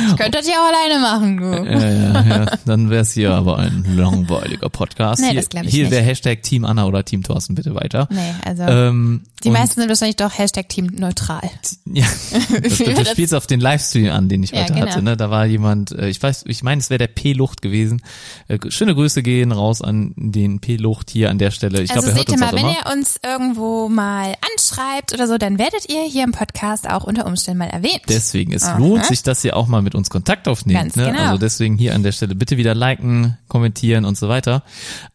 Ich könnte das ja auch alleine machen, du. äh, ja, ja, dann wär's hier aber ein langweiliger Podcast. Nee, hier das glaub ich hier nicht. wäre Hashtag Team Anna oder Team Thorsten bitte weiter. Nee, also Ähm, die und- meisten sind wahrscheinlich doch Hashtag Team neutral. Ja, das, du Das- spielst auf den Livestream an, den ich Ja, heute genau. hatte. Ne? Da war jemand, äh, ich weiß, ich meine, es wäre der P. P-Lucht gewesen. Äh, schöne Grüße gehen raus an den P-Lucht hier an der Stelle. Ich also glaube, er hört seht ihr uns mal, wenn immer. ihr uns irgendwo mal anschreibt oder so, dann werdet ihr hier im Podcast auch unter Umständen mal erwähnt. Deswegen, es Aha. ganz sich, dass ihr auch mal mit uns Kontakt aufnehmt. Ne? genau. Also deswegen hier an der Stelle bitte wieder liken, kommentieren und so weiter.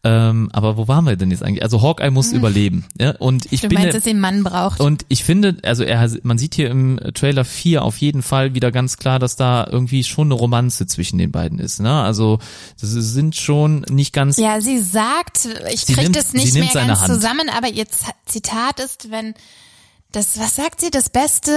Ähm, aber wo waren wir denn jetzt eigentlich? Also Hawkeye muss überleben. Ja? Und ich du bin meinst, dass einen Mann braucht. und ich finde, also er, man sieht hier im Trailer 4 auf jeden Fall wieder ganz klar, dass da irgendwie schon eine Romanze zwischen den beiden ist. Ne? Also das sind schon nicht ganz. Ja, sie sagt, ich Sie krieg nimmt- das nicht mehr ganz Hand. zusammen, aber ihr Zitat ist, wenn das, was sagt sie, das Beste,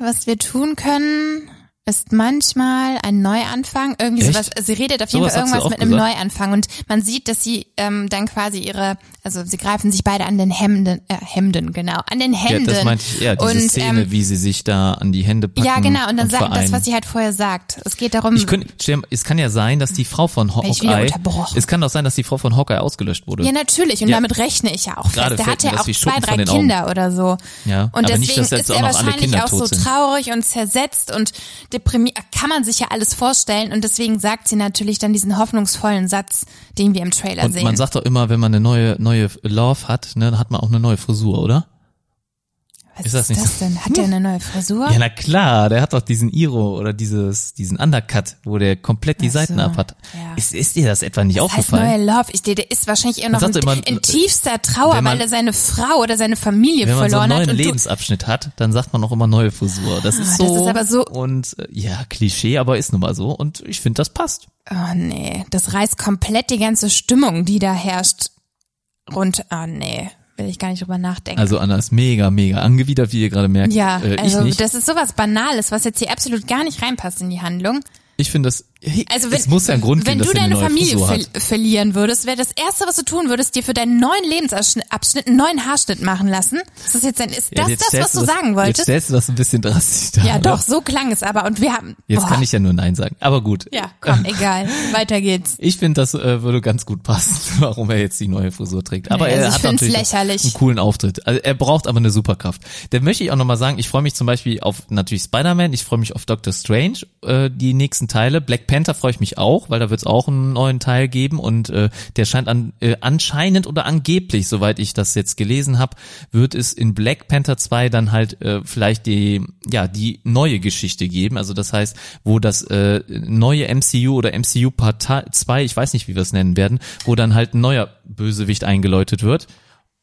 was wir tun können, ist manchmal ein Neuanfang. Irgendwie Echt? sowas. Sie redet auf jeden Sowas Fall irgendwas mit einem gesagt? Neuanfang und man sieht, dass sie ähm, dann quasi ihre, also sie greifen sich beide an den Hemden, äh, Hemden, genau, an den Ja, Hemden. das meinte ich, ja, diese und, Szene, ähm, wie sie sich da an die Hände packen. ja, genau, und dann sagt das, was sie halt vorher sagt. Es geht darum, Ich mal, es kann ja sein, dass die Frau von Hawkeye, es kann doch sein, dass die Frau von Hawkeye ausgelöscht wurde. Ja, natürlich. Und Ja. damit rechne ich ja auch Gerade fest. Der hat ja auch zwei, drei Augen. Kinder oder so. Ja, und deswegen nicht, ist er wahrscheinlich auch so traurig und zersetzt und deprimiert. Kann man sich ja alles vorstellen. Und deswegen sagt sie natürlich dann diesen hoffnungsvollen Satz, den wir im Trailer Und sehen. man sagt doch immer, wenn man eine neue, neue Love hat, ne, dann hat man auch eine neue Frisur, oder? Was ist das nicht das denn? Hat der eine neue Frisur? Ja, na klar, der hat doch diesen Iro oder dieses, diesen Undercut, wo der komplett die Ach so, Seiten ab hat. ja. Ist, ist dir das etwa nicht Das heißt aufgefallen? neue Love. Ich, der, der ist wahrscheinlich eher noch in, immer, in tiefster Trauer, man- weil er seine Frau oder seine Familie Wenn man so einen verloren neuen hat. Lebensabschnitt hat, dann sagt man auch immer neue Frisur. Das ist Ah, so. das ist aber so- Und äh, ja, Klischee, aber ist nun mal so. Und ich finde, das passt. Oh nee, das reißt komplett die ganze Stimmung, die da herrscht, runter. Oh nee, will ich gar nicht drüber nachdenken. Also Anna ist mega, mega angewidert, wie ihr gerade merkt. ja, äh, also das ist sowas Banales, was jetzt hier absolut gar nicht reinpasst in die Handlung. Ich finde das. Hey, Also wenn, es muss ja einen Grund wenn geben, du er eine deine Familie ver verlieren würdest, wäre das erste, was du tun würdest, dir für deinen neuen Lebensabschnitt einen neuen Haarschnitt machen lassen. Ist das jetzt ein, ist Ja, das jetzt das, was du sagen Jetzt wolltest? stellst du das ein bisschen drastisch dar. Ja, oder? doch, so klang es aber und wir haben. Jetzt boah. kann ich ja nur Nein sagen. Aber gut. Ja, komm, egal. Weiter geht's. Ich finde, das äh, würde ganz gut passen, warum er jetzt die neue Frisur trägt. Aber Nee, er also ich hat natürlich lächerlich. einen coolen Auftritt. Also er braucht aber eine Superkraft. Dann möchte ich auch nochmal sagen, ich freue mich zum Beispiel auf natürlich Spider-Man, ich freue mich auf Doctor Strange, äh, die nächsten Teile. Black Panther freue ich mich auch, weil da wird es auch einen neuen Teil geben und äh, der scheint an, äh, anscheinend oder angeblich, soweit ich das jetzt gelesen habe, wird es in Black Panther 2 dann halt äh, vielleicht die ja die neue Geschichte geben. Also das heißt, wo das äh, neue MCU oder MCU Part 2, ich weiß nicht, wie wir es nennen werden, wo dann halt ein neuer Bösewicht eingeläutet wird.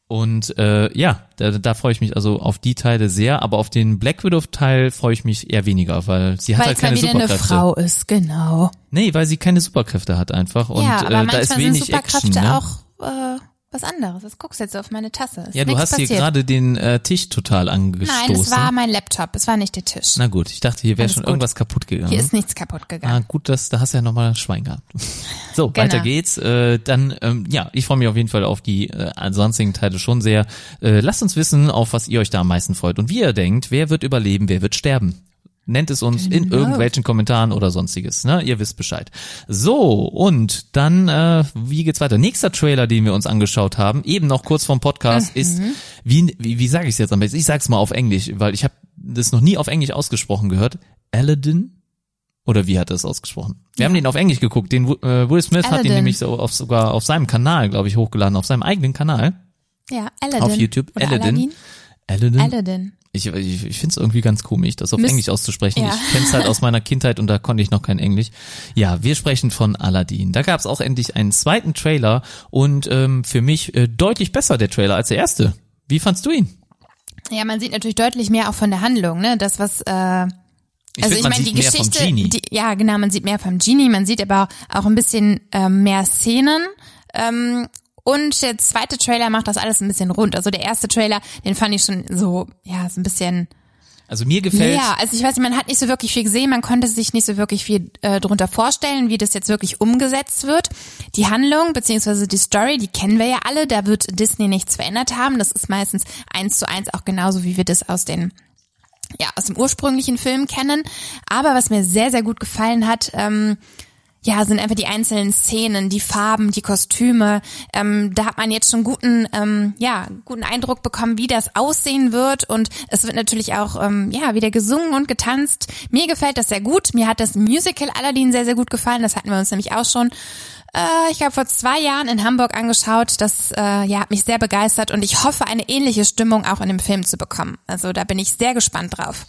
Und äh, ja, da, da freue ich mich also auf die Teile sehr, aber auf den Black Widow Teil freue ich mich eher weniger, weil sie hat Weil halt keine wieder eine Superkräfte. Frau ist, genau. Nee, weil sie keine Superkräfte hat einfach und ja, aber äh, da ist sind wenig Superkräfte Action. Ne? auch äh, was anderes. Das guckst jetzt auf meine Tasse. Ist Ja, du hast hier passiert. gerade den äh, Tisch total angestoßen. Nein, es war mein Laptop, es war nicht der Tisch. Na gut, ich dachte, hier wäre schon gut. irgendwas kaputt gegangen. Hier ist nichts kaputt Ah, gegangen. gut, das, da hast du ja nochmal Schwein gehabt. So, Genau. weiter geht's. Äh, dann, ähm, ja, ich freue mich auf jeden Fall auf die äh, sonstigen Teile schon sehr. Äh, lasst uns wissen, auf was ihr euch da am meisten freut und wie ihr denkt, wer wird überleben, wer wird sterben. Nennt es uns in Genau. irgendwelchen Kommentaren oder sonstiges, ne? Ihr wisst Bescheid. So, und dann, äh, wie geht's weiter? Nächster Trailer, den wir uns angeschaut haben, eben noch kurz vom Podcast, Mhm. ist, wie, wie, wie sage ich es jetzt am besten? Ich sag's mal auf Englisch, weil ich habe das noch nie auf Englisch ausgesprochen gehört. Aladdin? Oder wie hat er es ausgesprochen? Wir haben den auf Englisch geguckt. Den äh, Will Smith hat Aladdin. den nämlich so auf, sogar auf seinem Kanal, glaube ich, hochgeladen, auf seinem eigenen Kanal. Ja, Aladdin. Auf YouTube. Oder Aladdin. Aladdin. Aladdin. Aladdin. Ich, ich, ich finde es irgendwie ganz komisch, das auf Müsst- Englisch auszusprechen. Ja. Ich kenne es halt aus meiner Kindheit und da konnte ich noch kein Englisch. Ja, wir sprechen von Aladdin. Da gab es auch endlich einen zweiten Trailer und ähm, für mich äh, deutlich besser der Trailer als der erste. Wie fandst du ihn? Ja, man sieht natürlich deutlich mehr auch von der Handlung, ne? Das, was äh, Ich also find, ich meine, die Geschichte, die, ja genau, man sieht mehr vom Genie, man sieht aber auch ein bisschen ähm, mehr Szenen. Ähm, und der zweite Trailer macht das alles ein bisschen rund. Also der erste Trailer, den fand ich schon so, ja, so ein bisschen Also mir gefällt Ja, also ich weiß nicht, man hat nicht so wirklich viel gesehen, man konnte sich nicht so wirklich viel äh, drunter vorstellen, wie das jetzt wirklich umgesetzt wird. Die Handlung beziehungsweise die Story, die kennen wir ja alle, da wird Disney nichts verändert haben. Das ist meistens eins zu eins auch genauso, wie wir das aus den ja, aus dem ursprünglichen Film kennen. Aber was mir sehr, sehr gut gefallen hat, ähm, ja, sind einfach die einzelnen Szenen, die Farben, die Kostüme. Ähm, da hat man jetzt schon guten, ähm, ja, guten Eindruck bekommen, wie das aussehen wird. Und es wird natürlich auch, ähm, ja, wieder gesungen und getanzt. Mir gefällt das sehr gut. Mir hat das Musical Aladdin sehr, sehr gut gefallen. Das hatten wir uns nämlich auch schon äh, ich glaube, vor zwei Jahren in Hamburg angeschaut. Das äh, ja, hat mich sehr begeistert und ich hoffe, eine ähnliche Stimmung auch in dem Film zu bekommen. Also da bin ich sehr gespannt drauf.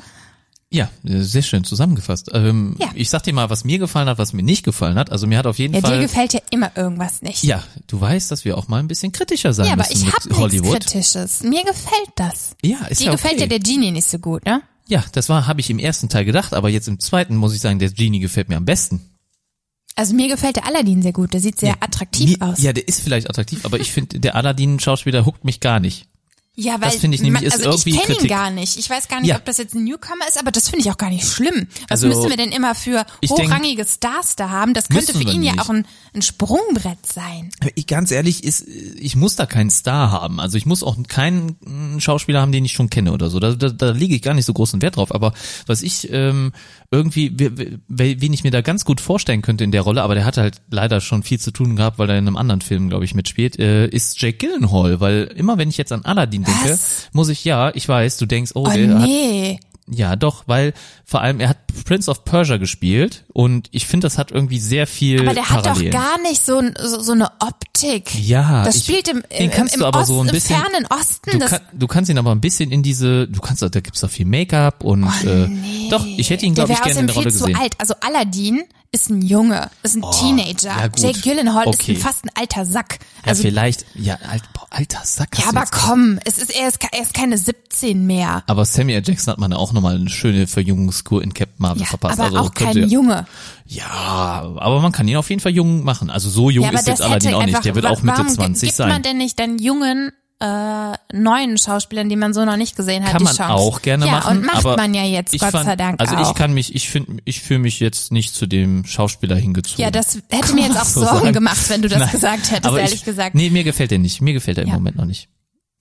Ja, äh, sehr schön zusammengefasst. Ähm, Ja. Ich sag dir mal, was mir gefallen hat, was mir nicht gefallen hat. Also mir hat auf jeden Ja, Fall. dir gefällt ja immer irgendwas nicht. ja, du weißt, dass wir auch mal ein bisschen kritischer sein Ja, aber müssen ich mit hab nichts Hollywood. Kritisches. Mir gefällt das. Ja, ist Dir ja gefällt okay. ja der Genie nicht so gut, ne? Ja, das war, habe ich im ersten Teil gedacht, aber jetzt im zweiten muss ich sagen, der Genie gefällt mir am besten. Also mir gefällt der Aladdin sehr gut. Der sieht sehr attraktiv Mir- aus. Ja, der ist vielleicht attraktiv, aber ich finde, der Aladdin-Schauspieler huckt mich gar nicht. Ja, weil Das finde ich nämlich man, ist also irgendwie ich kenne ihn gar nicht. Ich weiß gar nicht, Ja. ob das jetzt ein Newcomer ist, aber das finde ich auch gar nicht schlimm. Was Also, müssen wir denn immer für ich denk- hochrangige Stars da haben? Das könnte für ihn ja nicht. auch ein, ein Sprungbrett sein. Ich, ganz ehrlich, ist, ich muss da keinen Star haben. Also ich muss auch keinen mm, Schauspieler haben, den ich schon kenne oder so. Da, da, da lege ich gar nicht so großen Wert drauf. Aber was ich ähm, irgendwie, we- we- wen ich mir da ganz gut vorstellen könnte in der Rolle, aber der hatte halt leider schon viel zu tun gehabt, weil er in einem anderen Film, glaube ich, mitspielt, äh, ist Jake Gyllenhaal. Weil immer wenn ich jetzt an Aladdin denke, Was? muss ich, ja, ich weiß, du denkst, oh, Oh der hat nee. Ja, doch, weil vor allem er hat Prince of Persia gespielt und ich finde, das hat irgendwie sehr viel Aber der hat doch Parallelen. gar nicht so, so, so eine Optik. Ja, Das ich- spielt im, im, im, aber Osten, so ein im bisschen- fernen Osten. Du, kann, du kannst ihn aber ein bisschen in diese, du kannst, da gibt's doch viel Make-up und äh, doch, ich hätte ihn glaube ich gerne in der Rolle viel zu gesehen. Oh, alt. Also Aladdin ist ein Junge, ist ein Teenager. ja. Jake Gyllenhaal Okay. ist ein, fast ein alter Sack. Ja, Also vielleicht, ja, alt, boah, alter Sack. Ja, aber gesagt. komm, es ist, er, ist, er ist keine 17 mehr. Aber Samuel. Jackson hat man auch nochmal eine schöne Verjüngungskur in Captain Marvel Ja, verpasst. aber also auch kein könnte, Junge. Ja, aber man kann ihn auf jeden Fall jung machen. Also so jung Ja, ist jetzt Aladdin auch nicht. Der wird auch Mitte warum 20 gibt sein. man denn nicht dann jungen äh, neuen Schauspielern, die man so noch nicht gesehen hat, kann die man Chance? auch gerne ja, machen. und macht aber man ja jetzt, Gott fand, sei Dank Also auch. ich kann mich, ich finde, ich fühle mich jetzt nicht zu dem Schauspieler hingezogen. ja, das hätte mir jetzt auch so Sorgen sagen. gemacht, wenn du das Nein, gesagt hättest, ehrlich ich, gesagt. Nee, mir gefällt der nicht. Mir gefällt er im Ja. Moment noch nicht.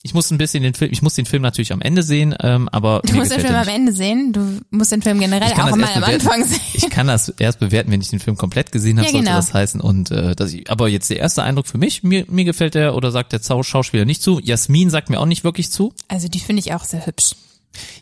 Ich muss ein bisschen den Film, ich muss den Film natürlich am Ende sehen, ähm, aber Du musst den Film am. Ende sehen. Du musst den Film generell auch erst am. Anfang sehen. Ich kann das erst bewerten, wenn ich den Film komplett gesehen habe, Ja, sollte genau. das heißen. Und äh, dass ich, aber jetzt der erste Eindruck für mich, mir, mir gefällt der oder sagt der Schauspieler nicht zu. Jasmin sagt mir auch nicht wirklich zu. Also die finde ich auch sehr hübsch.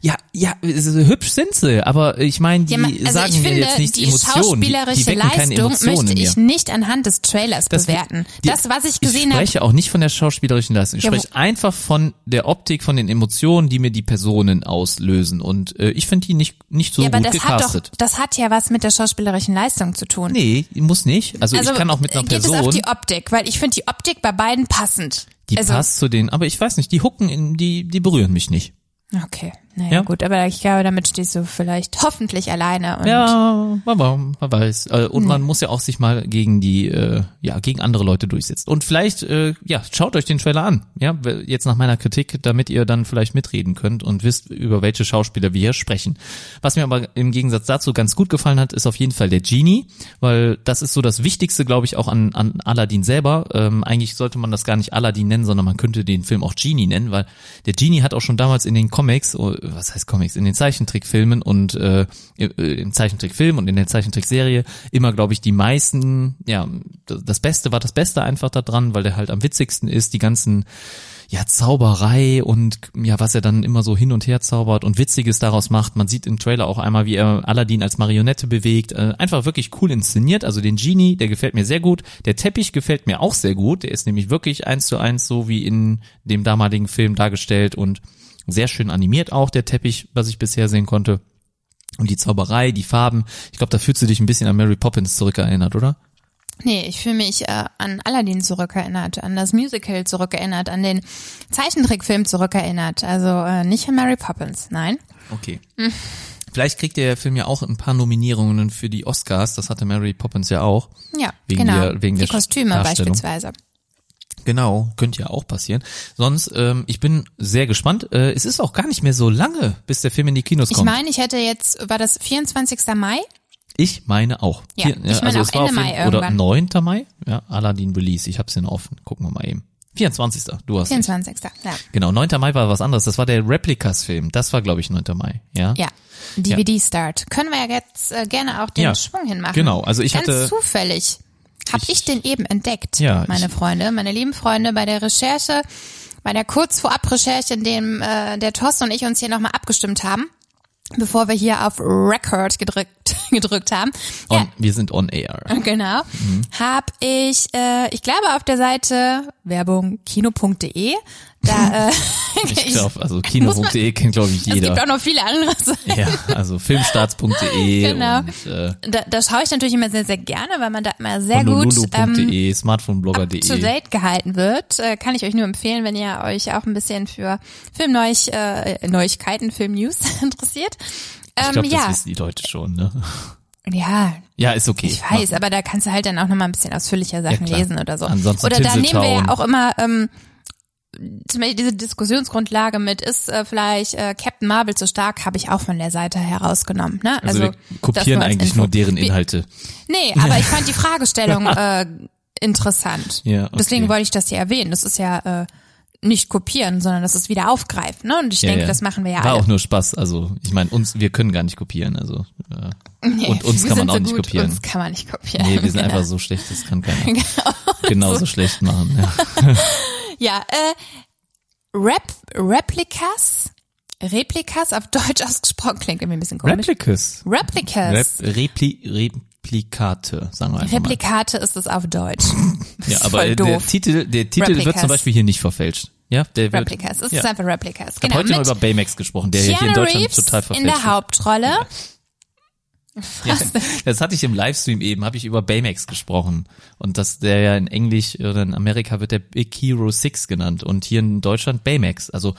Ja, ja, hübsch sind sie, aber ich meine, die Ja, man- also sagen ich mir finde, jetzt nicht die Emotionen. Die, die schauspielerische wecken keine Leistung möchte ich nicht anhand des Trailers Das- bewerten. die- das, was ich Ich gesehen habe, spreche auch nicht von der schauspielerischen Leistung. Ich Ja, spreche einfach von der Optik, von den Emotionen, die mir die Personen auslösen. Und äh, ich finde die nicht nicht so ja, aber gut das hat doch, gecastet. das hat ja was mit der schauspielerischen Leistung zu tun. Nee, muss nicht. Also, ich kann auch mit einer geht Person, es auf die Optik, weil ich finde die Optik bei beiden passend. die also, passt zu denen, aber ich weiß nicht, die hucken, in, die die berühren mich nicht. Okay, naja Ja. gut, aber ich glaube, damit stehst du vielleicht hoffentlich alleine. Und Ja, man, man weiß. Äh, Und man muss ja auch sich mal gegen die, äh, ja, gegen andere Leute durchsetzen. Und vielleicht, äh, ja, schaut euch den Trailer an. Ja, jetzt nach meiner Kritik, damit ihr dann vielleicht mitreden könnt und wisst, über welche Schauspieler wir hier sprechen. Was mir aber im Gegensatz dazu ganz gut gefallen hat, ist auf jeden Fall der Genie, weil das ist so das Wichtigste, glaube ich, auch an, an Aladdin selber. Ähm, eigentlich sollte man das gar nicht Aladdin nennen, sondern man könnte den Film auch Genie nennen, weil der Genie hat auch schon damals in den Comics, oh, was heißt Comics, in den Zeichentrickfilmen und äh, äh, im Zeichentrickfilm und in der Zeichentrickserie immer, glaube ich, die meisten, ja, das Beste war das Beste einfach da dran, weil der halt am witzigsten ist, die ganzen ja, Zauberei und ja, was er dann immer so hin und her zaubert und Witziges daraus macht. Man sieht im Trailer auch einmal, wie er Aladdin als Marionette bewegt. Äh, einfach wirklich cool inszeniert. Also den Genie, der gefällt mir sehr gut. Der Teppich gefällt mir auch sehr gut. Der ist nämlich wirklich eins zu eins so wie in dem damaligen Film dargestellt und sehr schön animiert auch, der Teppich, was ich bisher sehen konnte. Und die Zauberei, die Farben. Ich glaube, da fühlst du dich ein bisschen an Mary Poppins zurückerinnert, oder? Nee, ich fühle mich äh, an Aladdin zurückerinnert, an das Musical zurückerinnert, an den Zeichentrickfilm zurückerinnert. Also äh, nicht an Mary Poppins, nein. Okay. Vielleicht kriegt der Film ja auch ein paar Nominierungen für die Oscars. Das hatte Mary Poppins ja auch. Ja, Wegen genau. der- wegen die der Kostüme beispielsweise. Genau, könnte ja auch passieren. Sonst, ähm, ich bin sehr gespannt. Äh, es ist auch gar nicht mehr so lange, bis der Film in die Kinos Ich kommt. meine, ich hätte jetzt, war das 24. Mai? ich meine auch. Ja, ich meine also auch es war Ende auf jeden- Mai Oder irgendwann. 9. Mai? Ja, Aladdin Release. Ich hab's hier noch offen. Gucken wir mal eben. 24. Du hast. recht. 24. Ja. Genau, 9. Mai war was anderes. Das war der Replicas-Film. Das war, glaube ich, 9. Mai. Ja. Ja. DVD-Start. Können wir ja jetzt äh, gerne auch den Ja, Schwung hinmachen. genau. Also ich Ganz hatte- zufällig habe ich, Ich- den eben entdeckt, Ja, meine ich- Freunde, meine lieben Freunde, bei der Recherche, bei der kurz vorab Recherche, in dem äh, der Thorsten und ich uns hier nochmal abgestimmt haben, bevor wir hier auf Record gedrückt, gedrückt haben. Ja, On, wir sind on air. Genau. Hab ich, äh, ich glaube auf der Seite Werbung kino.de, da äh, Ich glaube, also kino.de kennt, glaube ich, es gibt jeder. auch noch viele andere Seiten. Ja, also filmstarts.de Genau. und äh, Da, da schaue ich natürlich immer sehr, sehr gerne, weil man da immer sehr gut ähm, to smartphoneblogger.de. date gehalten wird. Äh, kann ich euch nur empfehlen, wenn ihr euch auch ein bisschen für Filmneuig, äh, Neuigkeiten, Filmnews interessiert. Ich Ähm, glaube, das ja, wissen die Leute schon, ne? ja, Ja, ist okay. ich weiß, aber da kannst du halt dann auch nochmal ein bisschen ausführlicher Sachen klar. lesen oder so. Ansonsten oder da nehmen wir ja auch immer ähm, zum Beispiel diese Diskussionsgrundlage mit, ist äh, vielleicht äh, Captain Marvel zu stark, habe ich auch von der Seite herausgenommen. Ne? Also, wir das kopieren als eigentlich Info. nur deren Wir- Inhalte. Nee, aber ich fand die Fragestellung äh, interessant. Ja, okay. Deswegen wollte ich das hier erwähnen. Das ist ja äh, nicht kopieren, sondern das ist wieder aufgreifen. Ne? Und ich Ja, denke, ja. das machen wir ja War alle. auch nur Spaß. Also ich meine, uns, wir können gar nicht kopieren. Also äh, Nee, und uns wir kann man auch so nicht gut, kopieren. Uns kann man nicht kopieren. Nee, wir sind genau. einfach so schlecht, das kann keiner genauso schlecht machen. Ja. Ja, äh, Rep Replikas? Replikas auf Deutsch ausgesprochen klingt irgendwie ein bisschen komisch. Replicas. Replikas. Rep, Repli, Replikate, sagen wir einfach mal. Replikate ist es auf Deutsch. Ja, aber Voll der doof. Titel, der Titel wird Replicas. zum Beispiel hier nicht verfälscht. Ja, der wird, Replikas. Es ja. ist einfach Replikas. Ich habe Genau. heute mal über Baymax gesprochen, der hier in Keanu Deutschland Reeves total in verfälscht der wird. Ja, das hatte ich im Livestream eben, habe ich über Baymax gesprochen. Und dass der ja in Englisch oder in Amerika wird der Big Hero 6 genannt und hier in Deutschland Baymax. Also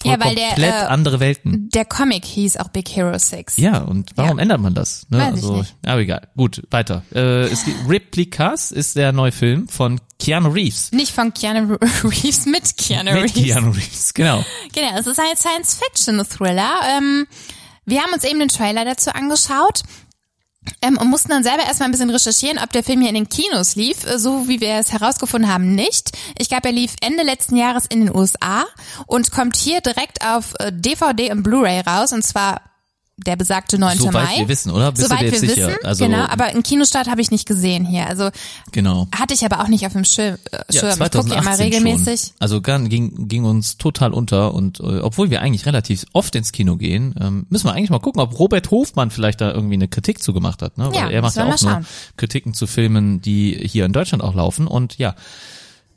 voll Ja, weil der, komplett äh, andere Welten. Der Comic hieß auch Big Hero 6. Ja, und warum Ja. ändert man das? Ne? Weiß ich also, nicht. aber egal. Gut, weiter. Äh, es Replicas ist der neue Film von Keanu Reeves. Nicht von Keanu Reeves mit Keanu Mit Reeves. Keanu Reeves, genau. Genau, es ist ein Science-Fiction-Thriller. Ähm, wir haben uns eben den Trailer dazu angeschaut. Ähm, und mussten dann selber erstmal ein bisschen recherchieren, ob der Film hier in den Kinos lief, äh, so wie wir es herausgefunden haben, nicht. Ich glaube, er lief Ende letzten Jahres in den USA und kommt hier direkt auf äh, DVD und Blu-ray raus, und zwar der besagte 9. Soweit Mai. wir wissen, oder? Bist du Soweit wir sicher? wissen, Also- genau, aber einen Kinostart habe ich nicht gesehen hier. Also Genau. hatte ich aber auch nicht auf dem Schirm. Äh, Ja, Schirm. Ich gucke ja immer 2018 regelmäßig. Schon. Also ging, ging uns total unter und äh, obwohl wir eigentlich relativ oft ins Kino gehen, ähm, müssen wir eigentlich mal gucken, ob Robert Hofmann vielleicht da irgendwie eine Kritik zu gemacht hat. Ne? Weil Ja, er macht ja auch nur. Kritiken zu Filmen, die hier in Deutschland auch laufen und ja.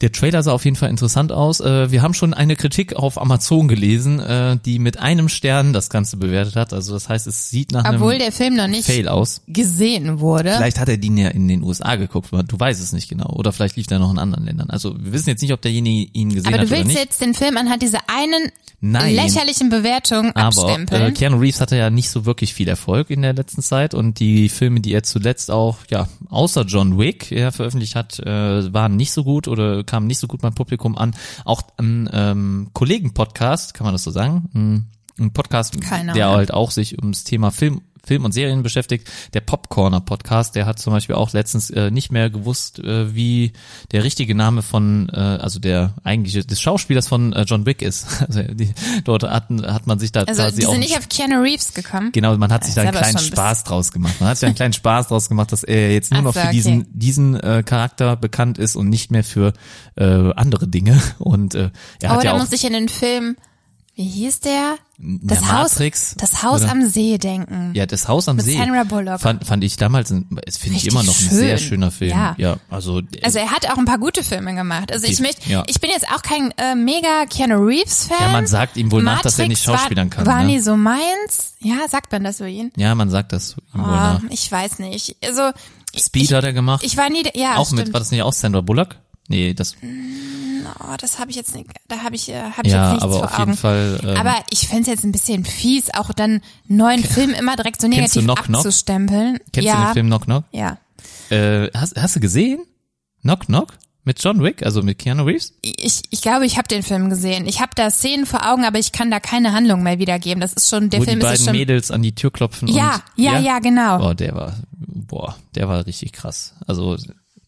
Der Trailer sah auf jeden Fall interessant aus. Äh, wir haben schon eine Kritik auf Amazon gelesen, äh, die mit einem Stern das Ganze bewertet hat. Also das heißt, es sieht nach Obwohl einem der Film noch nicht Fail aus. gesehen wurde. Vielleicht hat er den ja in den USA geguckt, du weißt es nicht genau. Oder vielleicht lief der noch in anderen Ländern. Also wir wissen jetzt nicht, ob derjenige ihn gesehen Aber hat du oder willst jetzt den Film anhand dieser einen Nein. lächerlichen Bewertung Aber äh, abstempeln. Keanu Reeves hatte ja nicht so wirklich viel Erfolg in der letzten Zeit und die Filme, die er zuletzt auch, ja, außer John Wick er veröffentlicht hat, äh, waren nicht so gut oder kamen nicht so gut beim Publikum an. Auch ein ähm, Kollegen-Podcast, kann man das so sagen? Ein, ein Podcast, Keine der Ahnung. halt auch sich ums Thema Film Film und Serien beschäftigt. Der Popcorner Podcast, der hat zum Beispiel auch letztens äh, nicht mehr gewusst, äh, wie der richtige Name von, äh, also der eigentliche des Schauspielers von äh, John Wick ist. Also die, dort hat, hat man sich da also quasi die auch sind nicht auf Keanu Reeves gekommen. Genau, man hat sich da einen kleinen Spaß draus gemacht. Man hat sich einen kleinen Spaß draus gemacht, dass er jetzt nur noch für diesen diesen äh, Charakter bekannt ist und nicht mehr für äh, andere Dinge. Und äh, er Oh, hat ja da auch muss ich in den Film, wie hieß der? Das Haus, Matrix, das Haus oder? am See denken. ja das Haus am mit See. Sandra Bullock. Fand, fand ich damals, ein- es finde ich immer noch ein schön. sehr schöner Film. Ja. ja also, Also er hat auch ein paar gute Filme gemacht. Also ich möchte, ja. ich bin jetzt auch kein äh, mega Keanu Reeves Fan. Ja, man sagt ihm wohl nach, dass er nicht Matrix schauspielern war, kann, War ne? nie so meins. Ja, sagt man das über ihn? ja, man sagt das ihm wohl Oh, nach. ich weiß nicht. Also Speed ich, hat er gemacht. ich war nie, ja, auch stimmt. mit, war das nicht auch Sandra Bullock? Nee, das, Oh, das habe ich jetzt nicht, da habe ich, äh, hab ich ja, jetzt nichts aber vor auf Augen. jeden Fall. Ähm, aber ich fänd's jetzt ein bisschen fies, auch dann neuen Film immer direkt so Kennst du negativ Knock Knock? abzustempeln. kennst ja, du den Film Knock Knock? Ja. Äh, hast, hast du gesehen? Knock Knock? Mit John Wick, also mit Keanu Reeves? Ich, ich glaube, ich habe den Film gesehen. Ich habe da Szenen vor Augen, aber ich kann da keine Handlung mehr wiedergeben. Das ist schon, der Wo Film die ist beiden schon. Mädels an die Tür klopfen ja, und ja, ja, genau. Boah, der war, boah, der war richtig krass. Also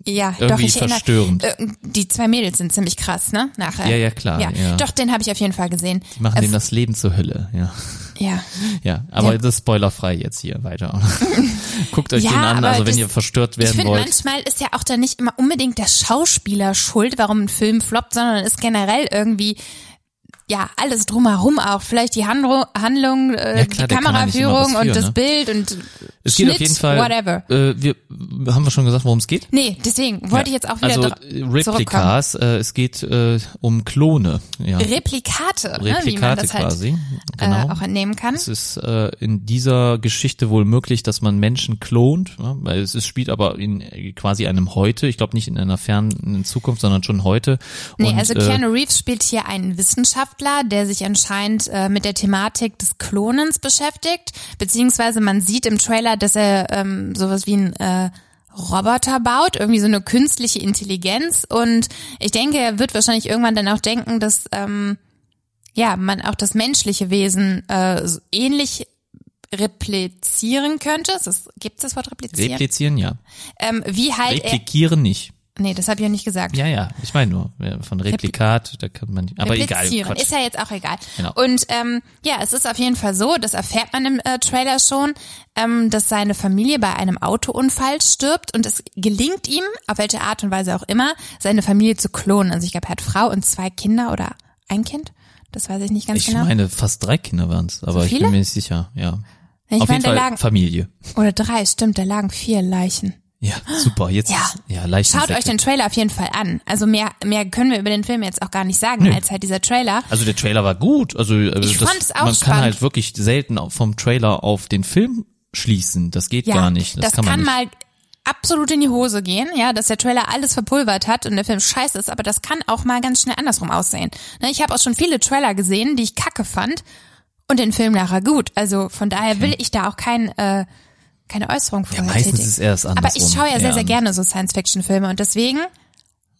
Ja, doch, irgendwie ich erinnere, verstörend. äh, die zwei Mädels sind ziemlich krass, ne? Nachher. Ja, ja, klar, Ja, ja. doch, den habe ich auf jeden Fall gesehen. Die machen Äh, dem das Leben zur Hölle, ja. Ja. Ja, aber Ja. das ist spoilerfrei jetzt hier weiter. Guckt euch Ja, den an, also wenn das- ihr verstört Ich werden finde, wollt. manchmal ist ja auch da nicht immer unbedingt der Schauspieler schuld, warum ein Film floppt, sondern ist generell irgendwie ja alles drumherum auch. Vielleicht die Handru Handlung, äh, Ja, klar, die ja Kameraführung was und für, das ne? Bild und Es Schnitt, geht auf jeden Fall. whatever. Äh, wir haben wir schon gesagt, worum es geht? Nee, deswegen wollte ich jetzt auch wieder also äh. Replikas, äh, es geht äh, um Klone, ja. Replikate, ne, wie man Replikate das halt quasi. Genau. äh, auch entnehmen kann. Es ist äh, in dieser Geschichte wohl möglich, dass man Menschen klont, ja, weil es ist, spielt aber in quasi einem heute, ich glaube nicht in einer fernen Zukunft, sondern schon heute. Nee, Und, also äh, Keanu Reeves spielt hier einen Wissenschaftler, der sich anscheinend äh, mit der Thematik des Klonens beschäftigt, beziehungsweise man sieht im Trailer, dass er ähm, sowas wie ein äh, Roboter baut, irgendwie so eine künstliche Intelligenz und ich denke, er wird wahrscheinlich irgendwann dann auch denken, dass ähm, ja man auch das menschliche Wesen äh, so ähnlich replizieren könnte. Gibt es das Wort replizieren? replizieren, ja. ähm, wie halt er, Replikieren nicht. Nee, das habe ich ja nicht gesagt. Ja, ja, ich meine nur, von Replikat, da kann man, aber egal. Quatsch. Ist ja jetzt auch egal. Genau. Und ähm, ja, es ist auf jeden Fall so, das erfährt man im äh, Trailer schon, ähm, dass seine Familie bei einem Autounfall stirbt und es gelingt ihm, auf welche Art und Weise auch immer, seine Familie zu klonen. Also ich glaube, er hat Frau und zwei Kinder oder ein Kind. Das weiß ich nicht ganz Ich genau. meine, fast drei Kinder waren's, aber ich viele? bin mir nicht sicher, ja. ich Auf meine, jeden Fall lagen, Familie. oder drei, stimmt, da lagen vier Leichen. Ja, super. Jetzt Ja. ja leicht. Schaut euch den Trailer auf jeden Fall an. Also mehr, mehr können wir über den Film jetzt auch gar nicht sagen, als halt dieser Trailer. Also der Trailer war gut. Also äh, Ich das, fand es auch man kann spannend. halt wirklich selten vom Trailer auf den Film schließen. Das geht Ja, gar nicht. Das, das kann man nicht. mal absolut in die Hose gehen, ja, dass der Trailer alles verpulvert hat und der Film scheiße ist, aber das kann auch mal ganz schnell andersrum aussehen. Ne, Ich habe auch schon viele Trailer gesehen, die ich kacke fand und den Film nachher gut. Also von daher will ich da auch kein äh, keine Äußerung ja, vorher meistens tätigen. ist aber andersrum. ich schaue ja sehr, sehr ähm, gerne so Science-Fiction-Filme und deswegen,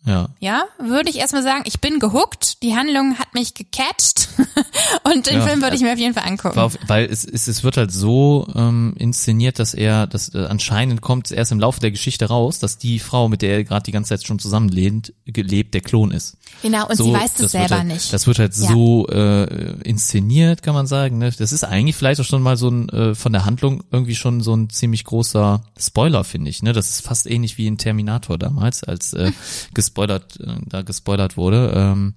Ja. ja, würde ich erstmal sagen, ich bin gehuckt, die Handlung hat mich gecatcht und den Ja. Film würde ich mir auf jeden Fall angucken. Auf, weil es, es, es wird halt so ähm, inszeniert, dass er, dass äh, anscheinend kommt erst im Laufe der Geschichte raus, dass die Frau, mit der er gerade die ganze Zeit schon zusammenlebt, gelebt, der Klon ist. genau, und so, sie weiß es das selber halt, nicht. Das wird halt Ja. so äh, inszeniert, kann man sagen. Ne? Das ist eigentlich vielleicht auch schon mal so ein äh, von der Handlung irgendwie schon so ein ziemlich großer Spoiler, finde ich. Ne? Das ist fast ähnlich wie in Terminator damals, als äh, gespoilert, äh, da gespoilert wurde. Ähm,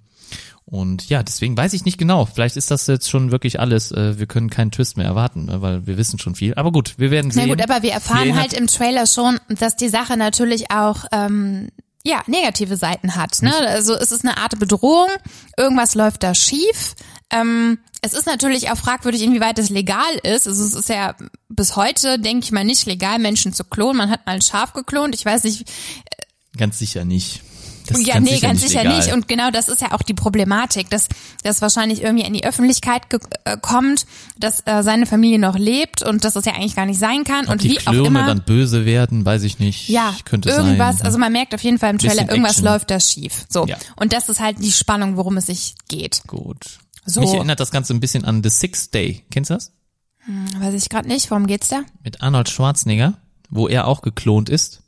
und ja, deswegen weiß ich nicht genau. Vielleicht ist das jetzt schon wirklich alles. Äh, wir können keinen Twist mehr erwarten, ne? weil wir wissen schon viel. Aber gut, wir werden Na sehen. gut, aber wir erfahren halt im Trailer schon, dass die Sache natürlich auch ähm, ja negative Seiten hat. Ne? Also es ist eine Art Bedrohung, irgendwas läuft da schief. Ähm, es ist natürlich auch fragwürdig, inwieweit es legal ist. Also es ist ja bis heute, denke ich mal, nicht legal, Menschen zu klonen. Man hat mal ein Schaf geklont. Ich weiß nicht, Ganz sicher nicht. Das ja, nee, ganz sicher legal. nicht. Und genau das ist ja auch die Problematik, dass das wahrscheinlich irgendwie in die Öffentlichkeit äh, kommt, dass äh, seine Familie noch lebt und dass das ja eigentlich gar nicht sein kann. Ob und die wie auch Klone immer. dann böse werden, weiß ich nicht. Ja, könnte irgendwas, sein. also man merkt auf jeden Fall im Trailer, irgendwas Action. läuft da schief. So. Ja. Und das ist halt die Spannung, worum es sich geht. Gut. So. Mich erinnert das Ganze ein bisschen an The Sixth Day. Kennst du das? Weiß ich gerade nicht, worum geht's da? Mit Arnold Schwarzenegger, wo er auch geklont ist.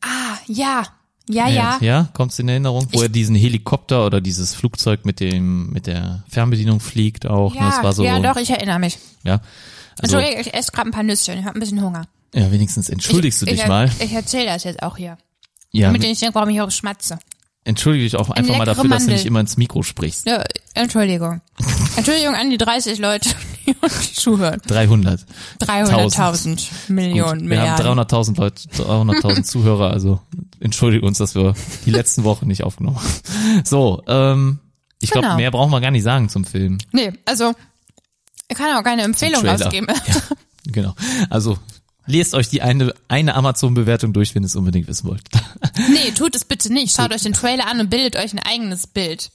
Ah, ja. Ja, ja. Ja, kommt's in Erinnerung, wo Ich- er diesen Helikopter oder dieses Flugzeug mit dem mit der Fernbedienung fliegt auch. ne? Das war so. ja, doch, ich erinnere mich. Ja. Also, Entschuldigung, ich esse gerade ein paar Nüsschen, ich habe ein bisschen Hunger. ja, wenigstens entschuldigst ich, du dich ich, mal. Ich erzähle das jetzt auch hier. Ja, Damit ihr nicht denkt, warum ich auch schmatze. entschuldige dich auch einfach mal dafür, dass du Mandel. nicht immer ins Mikro sprichst. Ja, Entschuldigung. Entschuldigung an die 30 Leute, die uns zuhören. 300. 300.000 Millionen, Gut, wir haben Milliarden. 300.000 Leute, 300.000 Zuhörer, also entschuldige uns, dass wir die letzten Wochen nicht aufgenommen haben. So, ähm, ich glaube, Genau. mehr brauchen wir gar nicht sagen zum Film. Nee, also, ich kann auch keine Empfehlung rausgeben. Ja, genau. Also lest euch die eine, eine Amazon-Bewertung durch, wenn ihr es unbedingt wissen wollt. Nee, tut es bitte nicht. Schaut euch den Trailer an und bildet euch ein eigenes Bild.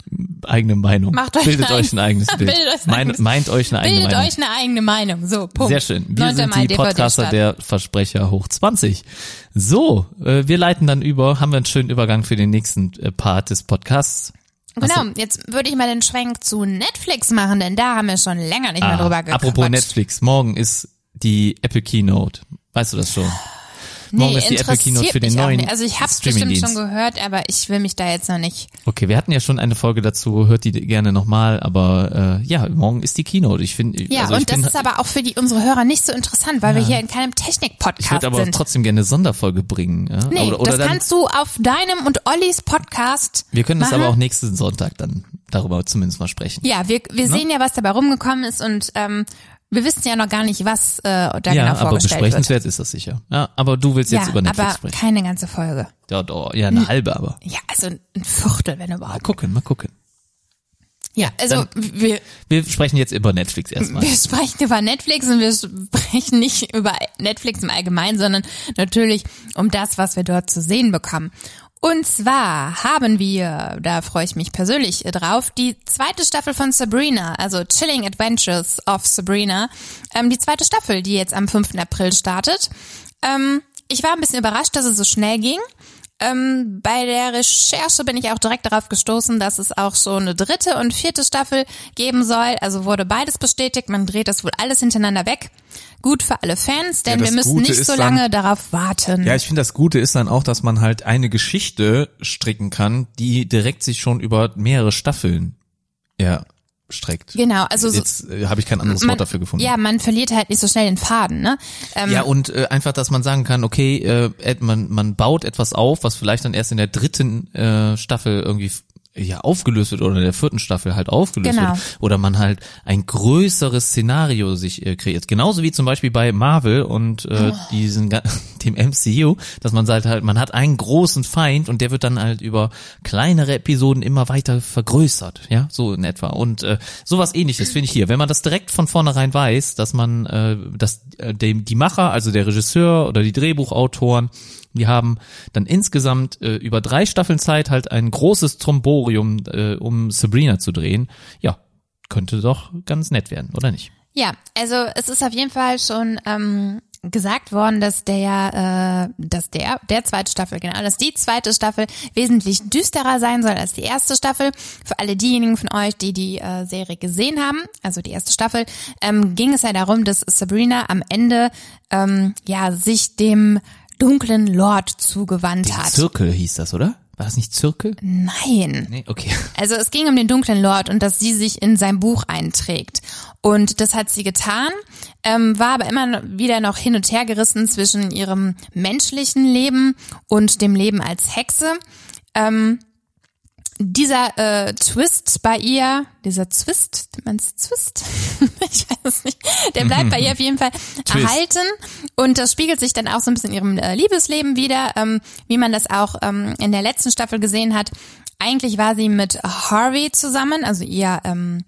Eigene Meinung. Macht euch Bildet ein euch ein eigenes Bild. Bildet euch ein Meint, eigenes- meint euch eine eigene Bildet Meinung. euch eine eigene Meinung. So, Punkt. Sehr schön. Wir 9. sind Mai, die Podcaster der Versprecher hoch 20. So, äh, wir leiten dann über, haben wir einen schönen Übergang für den nächsten äh, Part des Podcasts. Genau, jetzt würde ich mal den Schwenk zu Netflix machen, denn da haben wir schon länger nicht mehr drüber gequatscht. Ah, apropos Netflix, morgen ist die Apple Keynote. Weißt du das schon? Morgen ist die Apple Keynote für den neuen. Also ich habe bestimmt Streamingdienst. schon gehört, aber ich will mich da jetzt noch nicht. Okay, wir hatten ja schon eine Folge dazu, hört die gerne nochmal, aber äh, ja, morgen ist die Keynote. Ich finde, Ja, also ich und das ist aber auch für die unsere Hörer nicht so interessant, weil wir hier in keinem ich Technik-Podcast würde aber sind. trotzdem gerne eine Sonderfolge bringen. Ja? Nee, oder oder das dann, kannst du auf deinem und Ollis Podcast wir können das machen. aber auch nächsten Sonntag dann darüber zumindest mal sprechen. Ja, wir, wir Ne? sehen ja, was dabei rumgekommen ist und ähm, wir wissen ja noch gar nicht, was äh, da ja, genau aber vorgestellt wird. besprechenswert ist das sicher. Ja, aber du willst jetzt Ja, über Netflix aber sprechen. keine ganze Folge. Ja, doch, ja, eine halbe aber. Ja, also ein Viertel, wenn Mal überhaupt. gucken, mal gucken. Ja, also wir, Wir sprechen jetzt über Netflix erstmal. wir sprechen über Netflix und wir sprechen nicht über Netflix im Allgemeinen, sondern natürlich um das, was wir dort zu sehen bekommen. Und zwar haben wir, da freue ich mich persönlich drauf, die zweite Staffel von Sabrina, also Chilling Adventures of Sabrina, ähm, die zweite Staffel, die jetzt am 5. April startet. Ähm, ich war ein bisschen überrascht, dass es so schnell ging. Ähm, bei der Recherche bin ich auch direkt darauf gestoßen, dass es auch so eine dritte und vierte Staffel geben soll. Also wurde beides bestätigt. Man dreht das wohl alles hintereinander weg. Gut für alle Fans, denn Ja, wir müssen Gute nicht so dann- lange darauf warten. Ja, ich finde das Gute ist dann auch, dass man halt eine Geschichte stricken kann, die direkt sich schon über mehrere Staffeln erstreckt. genau, also so, Jetzt äh, habe ich kein anderes man, Wort dafür gefunden. ja, man verliert halt nicht so schnell den Faden, ne? Ähm, Ja, und äh, einfach, dass man sagen kann, okay, äh, man, man baut etwas auf, was vielleicht dann erst in der dritten äh, Staffel irgendwie ja aufgelöst wird oder in der vierten Staffel halt aufgelöst Genau. wird oder man halt ein größeres Szenario sich äh, kreiert. Genauso wie zum Beispiel bei Marvel und äh, diesen ga- dem MCU, dass man sagt halt, man hat einen großen Feind und der wird dann halt über kleinere Episoden immer weiter vergrößert, ja, so in etwa. Und äh, sowas ähnliches finde ich hier. Wenn man das direkt von vornherein weiß, dass man, äh, dass äh, dem, die Macher, also der Regisseur oder die Drehbuchautoren, die haben dann insgesamt äh, über drei Staffeln Zeit halt ein großes Tromborium, äh, um Sabrina zu drehen. Ja, könnte doch ganz nett werden, oder nicht? Ja, also es ist auf jeden Fall schon ähm, gesagt worden, dass der, äh, dass der, der zweite Staffel, genau, dass die zweite Staffel wesentlich düsterer sein soll als die erste Staffel. Für alle diejenigen von euch, die die äh, Serie gesehen haben, also die erste Staffel, ähm, ging es ja darum, dass Sabrina am Ende ähm, ja sich dem dunklen Lord zugewandt hat. Zirkel hieß das, oder? War das nicht Zirkel? Nein. Nee, okay. Also es ging um den dunklen Lord und dass sie sich in sein Buch einträgt. Und das hat sie getan, ähm, war aber immer wieder noch hin und her gerissen zwischen ihrem menschlichen Leben und dem Leben als Hexe. Ähm, dieser äh, Twist bei ihr, dieser Twist, meinst du Twist? ich weiß es nicht. Der bleibt bei ihr auf jeden Fall erhalten und das spiegelt sich dann auch so ein bisschen in ihrem äh, Liebesleben wieder, ähm, wie man das auch ähm, in der letzten Staffel gesehen hat. Eigentlich war sie mit Harvey zusammen, also ihr ähm,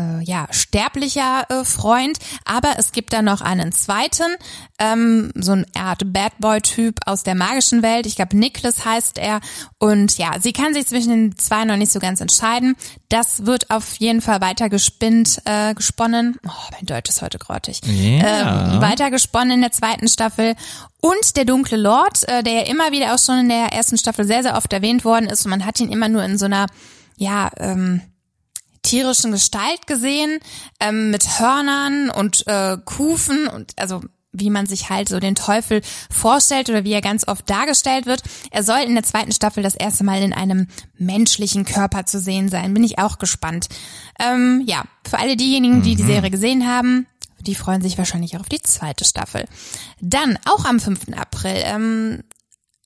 äh, ja, sterblicher äh, Freund, aber es gibt da noch einen zweiten, ähm, so eine Art Bad Boy-Typ aus der magischen Welt. Ich glaube, Nicholas heißt er. Und ja, sie kann sich zwischen den zwei noch nicht so ganz entscheiden. Das wird auf jeden Fall weiter gespinnt, äh, gesponnen. Oh, mein Deutsch ist heute grottig. Ja. Ähm, weiter gesponnen in der zweiten Staffel. Und der dunkle Lord, äh, der ja immer wieder auch schon in der ersten Staffel sehr, sehr oft erwähnt worden ist. Und man hat ihn immer nur in so einer, ja, ähm, tierischen Gestalt gesehen, ähm, mit Hörnern und äh, Kufen und also wie man sich halt so den Teufel vorstellt oder wie er ganz oft dargestellt wird. Er soll in der zweiten Staffel das erste Mal in einem menschlichen Körper zu sehen sein. Bin ich auch gespannt. Ähm, ja, für alle diejenigen, die die Serie gesehen haben, die freuen sich wahrscheinlich auch auf die zweite Staffel. Dann, auch am 5. April, ähm,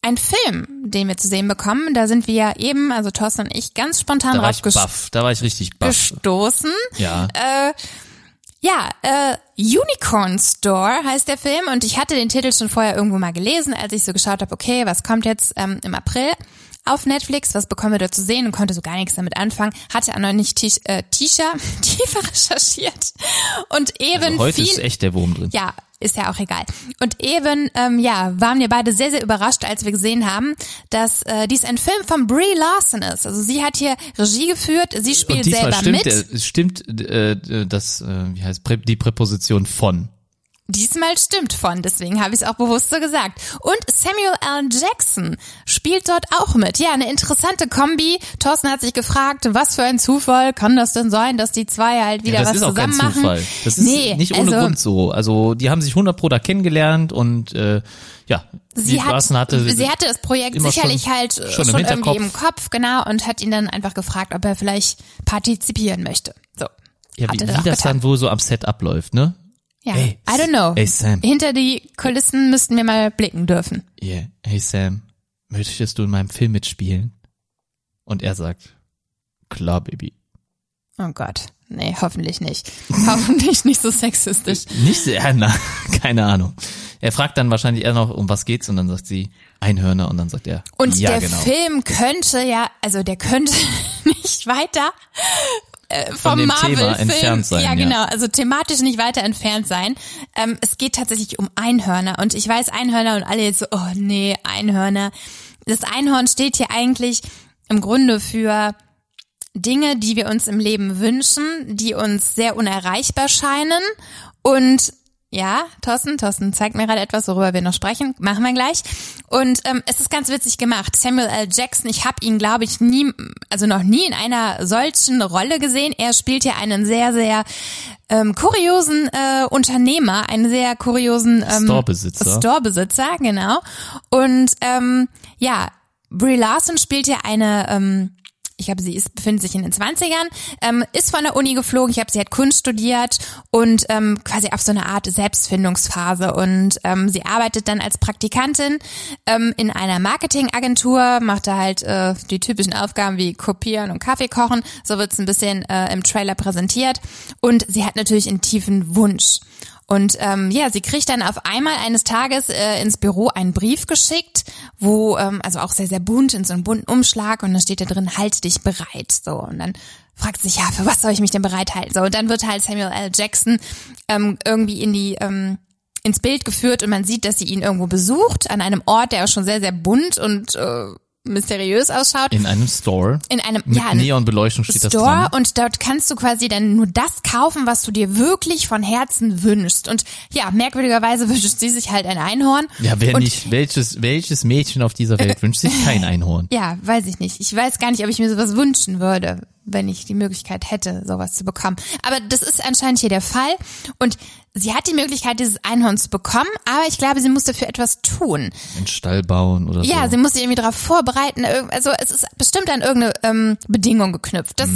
ein Film, den wir zu sehen bekommen. Da sind wir ja eben, also Thorsten und ich, ganz spontan Da war ich baff, da war ich richtig baff. gestoßen. Ja. Ja, äh, Unicorn Store heißt der Film und ich hatte den Titel schon vorher irgendwo mal gelesen, als ich so geschaut habe, okay, was kommt jetzt ähm, im April auf Netflix, was bekommen wir dort zu sehen und konnte so gar nichts damit anfangen, hatte auch noch nicht tief, äh, tiefer, recherchiert und eben Also heute viel, ist echt der Wurm drin. ja, ist ja auch egal. Und eben, ähm, ja, waren wir beide sehr, sehr überrascht, als wir gesehen haben, dass äh, dies ein Film von Brie Larson ist. Also sie hat hier Regie geführt, sie spielt Und diesmal selber stimmt, mit. der, stimmt äh, das, äh, wie heißt die Präposition von. Diesmal stimmt von, deswegen habe ich es auch bewusst so gesagt. Und Samuel L. Jackson spielt dort auch mit. Ja, eine interessante Kombi. Thorsten hat sich gefragt, was für ein Zufall kann das denn sein, dass die zwei halt wieder ja, das was ist auch kein zusammen machen? Zufall. Das ist nee, nicht ohne also, Grund so. Also die haben sich 100 pro da kennengelernt und äh, ja, Sie, hat, hatte, sie hatte das Projekt sicherlich schon- halt äh, schon schon, im irgendwie im Kopf, genau, und hat ihn dann einfach gefragt, ob er vielleicht partizipieren möchte. So. ja, wie, wie das getan. dann wohl so am Set abläuft, ne? Ja, Hey, I don't know. hey, Sam. Hinter die Kulissen müssten wir mal blicken dürfen. Yeah. Hey Sam, möchtest du in meinem Film mitspielen? Und er sagt, klar, Baby. Oh Gott. Nee, hoffentlich nicht. hoffentlich nicht so sexistisch. Nicht sehr, na, keine Ahnung. Er fragt dann wahrscheinlich eher noch, um was geht's? Und dann sagt sie, Einhörner. Und dann sagt er, Und ja, der genau. Film könnte ja, also der könnte nicht weiter äh, vom Marvel-Film, entfernt sein, ja, ja. genau, also thematisch nicht weiter entfernt sein. Ähm, es geht tatsächlich um Einhörner und ich weiß Einhörner und alle jetzt so, oh nee, Einhörner. Das Einhorn steht hier eigentlich im Grunde für Dinge, die wir uns im Leben wünschen, die uns sehr unerreichbar scheinen und ja, Thorsten, Thorsten zeigt mir gerade etwas, worüber wir noch sprechen. Machen wir gleich. Und ähm, es ist ganz witzig gemacht. Samuel L. Jackson, ich habe ihn, glaube ich, nie, also noch nie in einer solchen Rolle gesehen. Er spielt hier einen sehr, sehr ähm, kuriosen äh, Unternehmer, einen sehr kuriosen ähm, Storebesitzer. Storebesitzer, genau. Und ähm, ja, Brie Larson spielt hier eine ähm, ich glaube, sie ist, befindet sich in den 20ern, ähm, ist von der Uni geflogen, ich habe sie hat Kunst studiert und ähm, quasi auf so eine Art Selbstfindungsphase. Und ähm, sie arbeitet dann als Praktikantin ähm, in einer Marketingagentur, macht da halt äh, die typischen Aufgaben wie kopieren und Kaffee kochen, so wird's ein bisschen äh, im Trailer präsentiert. Und sie hat natürlich einen tiefen Wunsch. Und ähm, ja, sie kriegt dann auf einmal eines Tages äh, ins Büro einen Brief geschickt, wo, ähm, also auch sehr, sehr bunt, in so einem bunten Umschlag und dann steht da drin, halt dich bereit. So, und dann fragt sie sich, ja, für was soll ich mich denn bereithalten? So, und dann wird halt Samuel L. Jackson ähm, irgendwie in die, ähm, ins Bild geführt und man sieht, dass sie ihn irgendwo besucht, an einem Ort, der auch schon sehr, sehr bunt und äh, mysteriös ausschaut. In einem Store. In einem, Mit ja, Neonbeleuchtung steht das Store dran. und dort kannst du quasi dann nur das kaufen, was du dir wirklich von Herzen wünschst. Und ja, merkwürdigerweise wünscht sie sich halt ein Einhorn. Ja, wer und, nicht, welches, welches Mädchen auf dieser Welt wünscht sich kein Einhorn? Ja, weiß ich nicht. Ich weiß gar nicht, ob ich mir sowas wünschen würde, wenn ich die Möglichkeit hätte, sowas zu bekommen. Aber das ist anscheinend hier der Fall. Und sie hat die Möglichkeit, dieses Einhorn zu bekommen, aber ich glaube, sie muss dafür etwas tun. Einen Stall bauen oder Ja, so. sie muss sich irgendwie darauf vorbereiten. Also es ist bestimmt an irgendeine ähm, Bedingung geknüpft. Das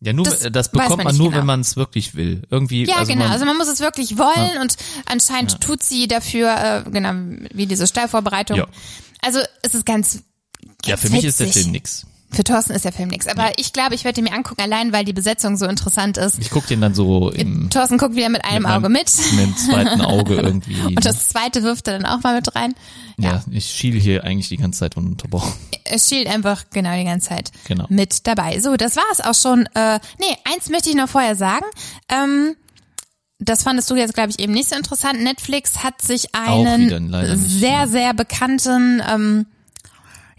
Ja, nur, Das das, das bekommt man man, nur, genau. wenn man es wirklich will. Irgendwie, Ja, also genau. man, also man muss es wirklich wollen und anscheinend tut sie dafür, äh, genau, wie diese Stallvorbereitung. Ja. Also es ist ganz, ja, ganz für mich ist der witzig. Film nix. Für Thorsten ist der Film nix. Aber ich glaube, ich werde ihn mir angucken, allein weil die Besetzung so interessant ist. Ich guck den dann so im, Thorsten guckt wieder mit einem mit Auge mit. mit dem zweiten Auge irgendwie. Und das zweite wirft er dann auch mal mit rein. ja, ich schiel hier eigentlich die ganze Zeit ununterbrochen. Es schielt einfach genau die ganze Zeit Genau. mit dabei. So, das war es auch schon. Äh, nee, eins möchte ich noch vorher sagen. Ähm, das fandest du jetzt, glaube ich, eben nicht so interessant. Netflix hat sich wieder einen nicht, sehr, ne. sehr bekannten, ähm,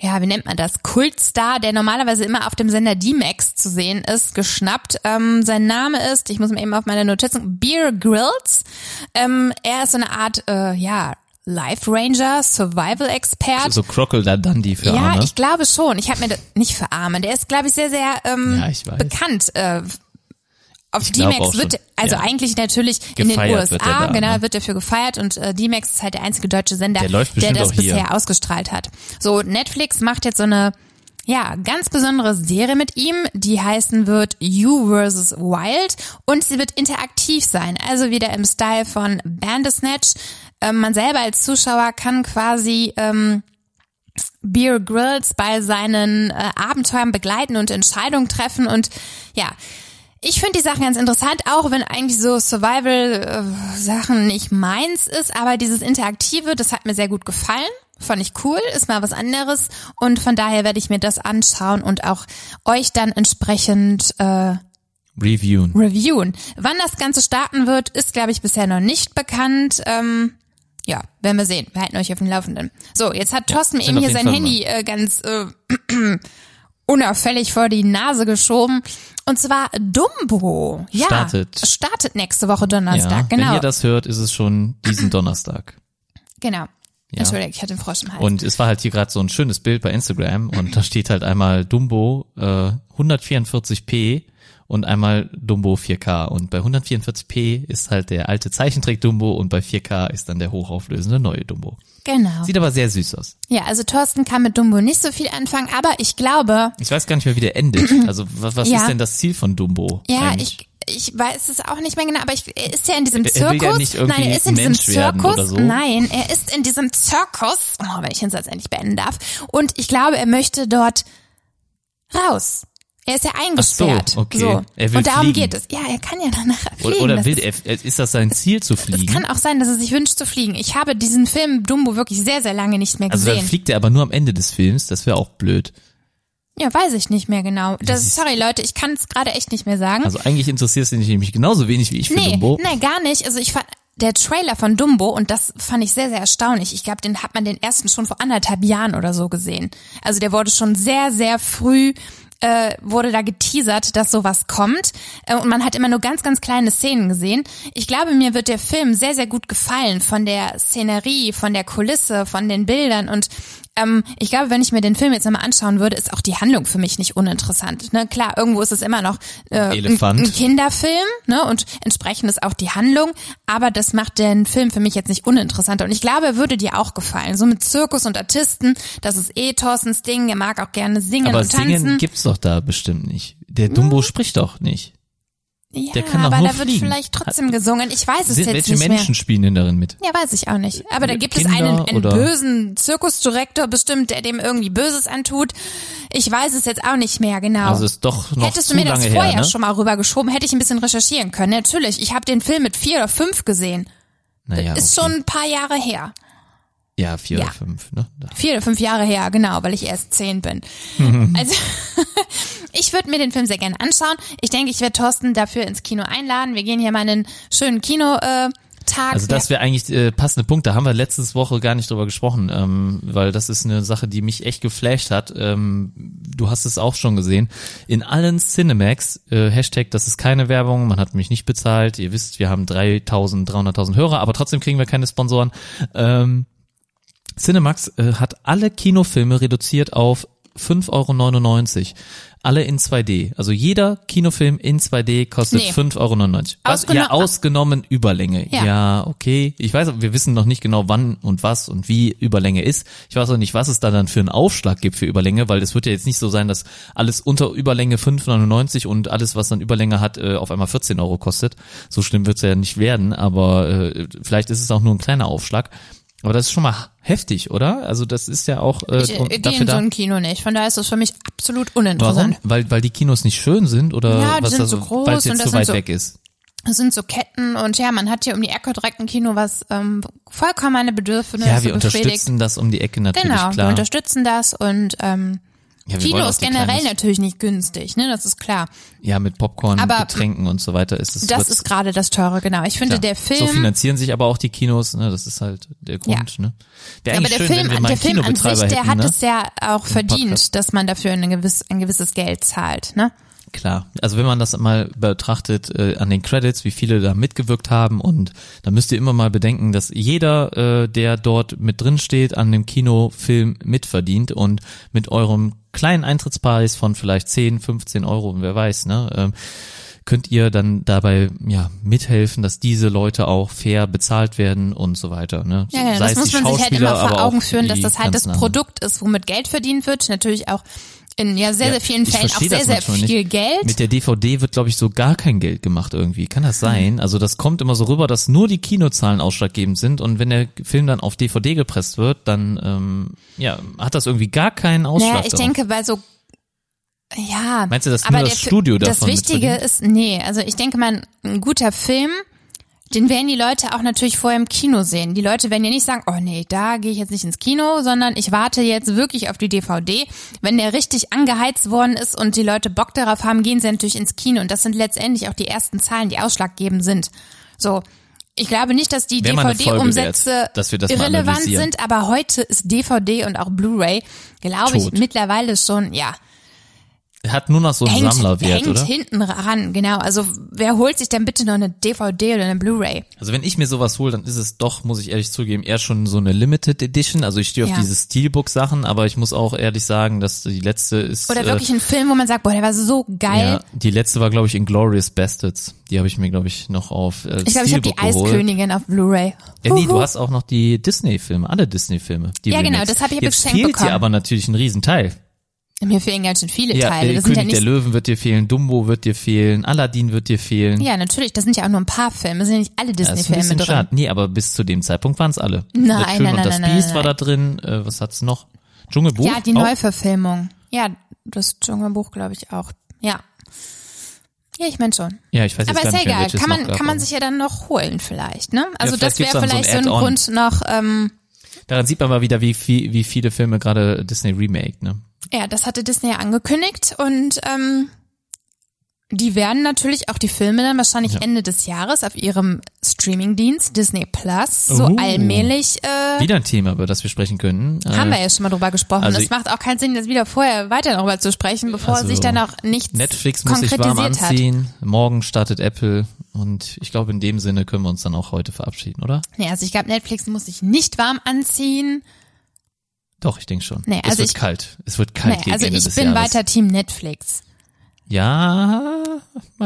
ja, wie nennt man das? Kultstar, der normalerweise immer auf dem Sender D-Max zu sehen ist, geschnappt. Ähm, sein Name ist, ich muss mir eben auf meine Notizen, Beer Grylls. Ähm, er ist so eine Art, äh, ja, Life Ranger, Survival Expert. So Crocodile Dundee für Ja, Arme. ich glaube schon. Ich habe mir das nicht für Arme. Der ist, glaube ich, sehr, sehr ähm, Ja, ich bekannt. Äh, auf D-Max wird, also ja. eigentlich natürlich in den USA, wird da, genau, ne? wird dafür gefeiert und äh, D-Max ist halt der einzige deutsche Sender, Der der das auch hier. bisher ausgestrahlt hat. So, Netflix macht jetzt so eine ja, ganz besondere Serie mit ihm, die heißen wird You vs. Wild und sie wird interaktiv sein, also wieder im Style von Bandersnatch. Ähm, man selber als Zuschauer kann quasi ähm, Beer Grylls bei seinen äh, Abenteuern begleiten und Entscheidungen treffen und ja, ich finde die Sachen ganz interessant, auch wenn eigentlich so Survival-Sachen nicht meins ist, aber dieses Interaktive, das hat mir sehr gut gefallen. Fand ich cool, ist mal was anderes und von daher werde ich mir das anschauen und auch euch dann entsprechend äh, Reviewen. reviewen. Wann das Ganze starten wird, ist, glaube ich, bisher noch nicht bekannt. Ähm, ja, werden wir sehen. Wir halten euch auf dem Laufenden. So, jetzt hat Thorsten sind eben hier sein Handy äh, ganz äh, unauffällig vor die Nase geschoben. Und zwar Dumbo. Ja, Startet. Startet nächste Woche Donnerstag, ja, genau. Wenn ihr das hört, ist es schon diesen Donnerstag. genau. Entschuldigung, ich hatte den Frosch im Hals. Und es war halt hier gerade so ein schönes Bild bei Instagram und da steht halt einmal Dumbo äh, 144p und einmal Dumbo 4K. Und bei 144p ist halt der alte Zeichentrick Dumbo und bei 4K ist dann der hochauflösende neue Dumbo. genau. Sieht aber sehr süß aus. Ja, also Thorsten kann mit Dumbo nicht so viel anfangen, aber ich glaube, Ich weiß gar nicht mehr, wie der endet. Also was, was Ja. ist denn das Ziel von Dumbo? ja, eigentlich? ich ich weiß es auch nicht mehr genau, aber ich, er ist ja in diesem Zirkus. ja Nein, er ist in diesem Mensch Zirkus. so. Nein, er ist in diesem Zirkus. Oh, wenn ich den Satz endlich beenden darf. Und ich glaube, er möchte dort raus. Er ist ja eingesperrt. okay. So. Er will Und darum fliegen. geht es. Ja, er kann ja danach fliegen. Oder, will ist- er, ist das sein Ziel zu es fliegen? kann auch sein, dass er sich wünscht zu fliegen. Ich habe diesen Film Dumbo wirklich sehr, sehr lange nicht mehr Also dann gesehen. fliegt er aber nur am Ende des Films, das wäre auch blöd. ja, weiß ich nicht mehr genau. Das, ist- sorry Leute, ich kann es gerade echt nicht mehr sagen. Also eigentlich interessiert es dich nämlich genauso wenig wie ich für nee, Dumbo. nee, gar nicht. Also ich fand der Trailer von Dumbo und das fand ich sehr, sehr erstaunlich. Ich glaube, den hat man den ersten schon vor anderthalb Jahren oder so gesehen. Also der wurde schon sehr, sehr früh äh, wurde da geteasert, dass sowas kommt. Äh, und man hat immer nur ganz, ganz kleine Szenen gesehen. Ich glaube, mir wird der Film sehr, sehr gut gefallen von der Szenerie, von der Kulisse, von den Bildern. Und ähm, ich glaube, wenn ich mir den Film jetzt nochmal anschauen würde, ist auch die Handlung für mich nicht uninteressant. Ne? Klar, irgendwo ist es immer noch äh. Ein, ein Kinderfilm, ne? Und entsprechend ist auch die Handlung, aber das macht den Film für mich jetzt nicht uninteressanter. Und ich glaube, er würde dir auch gefallen. So mit Zirkus und Artisten, das ist eh Thorstens Ding, er mag auch gerne singen aber und tanzen. singen gibt's doch da bestimmt nicht. Der Dumbo spricht doch nicht. Ja, der kann doch aber nur da wird fliegen. vielleicht trotzdem gesungen. Ich weiß es Sind, jetzt welche nicht Menschen spielen denn darin mit? mehr. Ja, weiß ich auch nicht. Aber da gibt es Kinder einen, einen oder- bösen Zirkusdirektor bestimmt, der dem irgendwie Böses antut. Ich weiß es jetzt auch nicht mehr genau. Also ist doch noch Hättest zu du mir das vorher her, ne? schon mal rübergeschoben, hätte ich ein bisschen recherchieren können. Natürlich, ich habe den Film mit vier oder fünf gesehen. Naja, Ist okay. schon ein paar Jahre her. Ja, vier Ja. oder fünf, ne? Da. Vier oder fünf Jahre her, genau, weil ich erst zehn bin. Also ich würde mir den Film sehr gerne anschauen. Ich denke, ich werde Thorsten dafür ins Kino einladen. Wir gehen hier mal einen schönen Kino. Äh, Tag. Also das wäre eigentlich äh, passende Punkt. Da haben wir letztes Woche gar nicht drüber gesprochen, ähm, weil das ist eine Sache, die mich echt geflasht hat. Ähm, du hast es auch schon gesehen. In allen Cinemax, äh, Hashtag, das ist keine Werbung, man hat mich nicht bezahlt. Ihr wisst, wir haben 3.000, 300.000 Hörer, aber trotzdem kriegen wir keine Sponsoren. Ähm, Cinemax äh, hat alle Kinofilme reduziert auf 5,99 Euro. Alle in 2D. Also jeder Kinofilm in 2D kostet Nee. 5,99 Euro. Was? Ausgeno- Ja, ausgenommen Überlänge. Ja. Ja. okay. Ich weiß, wir wissen noch nicht genau, wann und was und wie Überlänge ist. Ich weiß auch nicht, was es da dann für einen Aufschlag gibt für Überlänge, weil es wird ja jetzt nicht so sein, dass alles unter Überlänge 5,99 und alles, was dann Überlänge hat, äh, auf einmal 14 Euro kostet. So schlimm wird es ja nicht werden, aber äh, vielleicht ist es auch nur ein kleiner Aufschlag. Aber das ist schon mal heftig, oder? Also das ist ja auch äh, ich äh, gehe dafür in so ein Kino nicht. Von daher ist das für mich absolut Warum? uninteressant. Weil, weil die Kinos nicht schön sind oder Ja, die was sind also, so groß weil es und jetzt das zu sind weit so- weg ist? Es sind so Ketten und ja, man hat hier um die Ecke direkt ein Kino, was ähm, vollkommen meine Bedürfnisse Ja, wir befriedigt. unterstützen das um die Ecke natürlich, Genau, wir klar. unterstützen das und ähm, Ja, Kino ist generell natürlich nicht günstig, ne? Das ist klar. Ja, mit Popcorn, Aber Getränken und so weiter ist es. Das ist gerade das Teure, genau. Ich finde, klar. der Film. So finanzieren sich aber auch die Kinos, ne? Das ist halt der Grund, ne? Wäre aber der schön, Film, der Film an sich, der hätten, hat ne? es ja auch verdient, Podcast. dass man dafür ein, gewiss, ein gewisses Geld zahlt, ne? Klar. Also wenn man das mal betrachtet äh, an den Credits, wie viele da mitgewirkt haben und da müsst ihr immer mal bedenken, dass jeder, äh, der dort mit drin steht, an dem Kinofilm mitverdient und mit eurem kleinen Eintrittspreis von vielleicht 10, 15 Euro, wer weiß, ne, ähm, könnt ihr dann dabei ja mithelfen, dass diese Leute auch fair bezahlt werden und so weiter. Ne? Ja, ja Sei das muss man sich halt immer vor Augen führen, dass das halt das. Produkt ist, womit Geld verdient wird. Natürlich auch in ja sehr, Ja, sehr vielen Fällen auch sehr, das sehr viel nicht. Geld. Mit der DVD wird, glaube ich, so gar kein Geld gemacht irgendwie. Kann das sein? Also das kommt immer so rüber, dass nur die Kinozahlen ausschlaggebend sind und wenn der Film dann auf DVD gepresst wird, dann ähm, ja hat das irgendwie gar keinen Ausschlag. Naja, ich darauf. denke, bei so ja, Meinst du, dass nur das Studio Das davon Wichtige mitverdient? ist, nee, also ich denke mal, ein guter Film, den werden die Leute auch natürlich vorher im Kino sehen. Die Leute werden ja nicht sagen, oh nee, da gehe ich jetzt nicht ins Kino, sondern ich warte jetzt wirklich auf die DVD. Wenn der richtig angeheizt worden ist und die Leute Bock darauf haben, gehen sie natürlich ins Kino. Und das sind letztendlich auch die ersten Zahlen, die ausschlaggebend sind. So. Ich glaube nicht, dass die DVD-Umsätze das irrelevant sind, aber heute ist DVD und auch Blu-ray, glaube ich, mittlerweile schon, ja, hat nur noch so einen hängt, Sammlerwert, hängt oder? hinten ran, genau. Also wer holt sich denn bitte noch eine DVD oder eine Blu-ray? Also wenn ich mir sowas hole, dann ist es doch, muss ich ehrlich zugeben, eher schon so eine Limited Edition. Also ich stehe auf Ja. diese Steelbook-Sachen, aber ich muss auch ehrlich sagen, dass die letzte ist. Oder äh, wirklich ein Film, wo man sagt, boah, der war so geil. Ja, die letzte war, glaube ich, Inglourious Bastards. Die habe ich mir, glaube ich, noch auf äh, Ich glaube, ich habe die geholt. Eiskönigin auf Blu-ray. Ja, nee, Huhu. du hast auch noch die Disney-Filme, alle Disney-Filme. Ja, genau, Remakes. das hab ich Jetzt geschenkt fehlt bekommen. dir aber natürlich ein Riesenteil. Mir fehlen ganz schön viele Ja, Teile. Das König ja der nicht. Löwen wird dir fehlen, Dumbo wird dir fehlen, Aladdin wird dir fehlen. Ja, natürlich. Das sind ja auch nur ein paar Filme. Das sind ja nicht alle Das ist ein Disney-Filme drin. schade. Nee, aber bis zu dem Zeitpunkt waren es alle. Nein, Der Schön nein, und nein, das nein, Biest nein, war da drin. Äh, was hat's noch? Dschungelbuch? Ja, die Auch? Neuverfilmung. Ja, das Dschungelbuch glaube ich auch. Ja. Ja, ich meine schon. Ja, ich weiß jetzt Aber ist ja egal. Kann man, kann man sich ja dann noch holen vielleicht, ne? Also vielleicht das wäre so ein vielleicht so ein. Grund noch, ähm, Daran sieht man mal wieder, wie, viel, wie viele Filme gerade Disney remake, ne? ja, das hatte Disney angekündigt und ähm, die werden natürlich auch die Filme dann wahrscheinlich Ende des Jahres auf ihrem Streamingdienst Disney Plus so Oh. allmählich äh, Wieder ein Thema, über das wir sprechen können. haben Äh, wir ja schon mal drüber gesprochen. also es macht auch keinen Sinn, jetzt wieder vorher weiter darüber zu sprechen, bevor Also, sich dann auch nichts Netflix muss sich warm konkretisiert hat. anziehen. Morgen startet Apple. Und ich glaube, in dem Sinne können wir uns dann auch heute verabschieden, oder? Nee, also ich glaube, Netflix muss sich nicht warm anziehen. Doch, ich denke schon. Nee, es also wird ich- kalt. Es wird kalt Nee, also ich bin Jahres. weiter Team Netflix. Ja.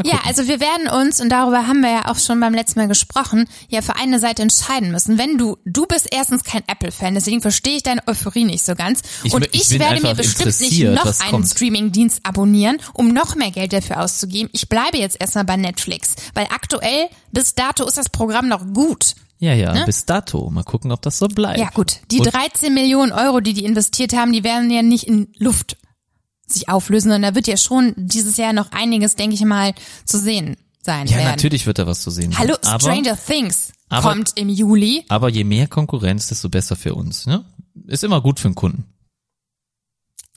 Ja, also wir werden uns, und darüber haben wir ja auch schon beim letzten Mal gesprochen, ja für eine Seite entscheiden müssen. Wenn du, du bist erstens kein Apple-Fan, deswegen verstehe ich deine Euphorie nicht so ganz. Ich und ich ich, werde mir bestimmt nicht noch einen. Streaming-Dienst abonnieren, um noch mehr Geld dafür auszugeben. Ich bleibe jetzt erstmal bei Netflix, weil aktuell, bis dato ist das Programm noch gut. ja, ja, bis dato. Mal gucken, ob das so bleibt. Ne? Ja gut, die Und 13 Millionen Euro, die die investiert haben, die werden ja nicht in Luft sich auflösen, sondern da wird ja schon dieses Jahr noch einiges, denke ich mal, zu sehen sein Ja, werden. natürlich wird da was zu sehen sein. Hallo, aber, Stranger Things aber- kommt im Juli. aber je mehr Konkurrenz, desto besser für uns. Ne? Ist immer gut für den Kunden.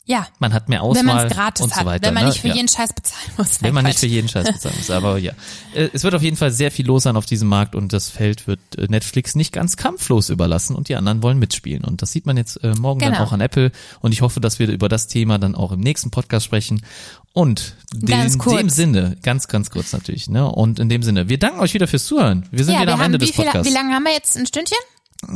Ja, Man hat mehr wenn Auswahl man es gratis und so hat, weiter. wenn man ne? nicht für ja. jeden Scheiß bezahlen muss. Wenn man nicht für jeden Scheiß bezahlen muss. Aber ja. Äh, Es wird auf jeden Fall sehr viel los sein auf diesem Markt und das Feld wird äh, Netflix nicht ganz kampflos überlassen und die anderen wollen mitspielen. Und das sieht man jetzt äh, morgen dann Genau. auch an Apple. Und ich hoffe, dass wir über das Thema dann auch im nächsten Podcast sprechen. Und in dem Sinne, ganz, ganz kurz natürlich, ne? Und in dem Sinne, wir danken euch wieder fürs Zuhören. Wir sind ja, wieder wir am Ende wie, des viel, Podcasts. wie lange haben wir jetzt? Ein Stündchen?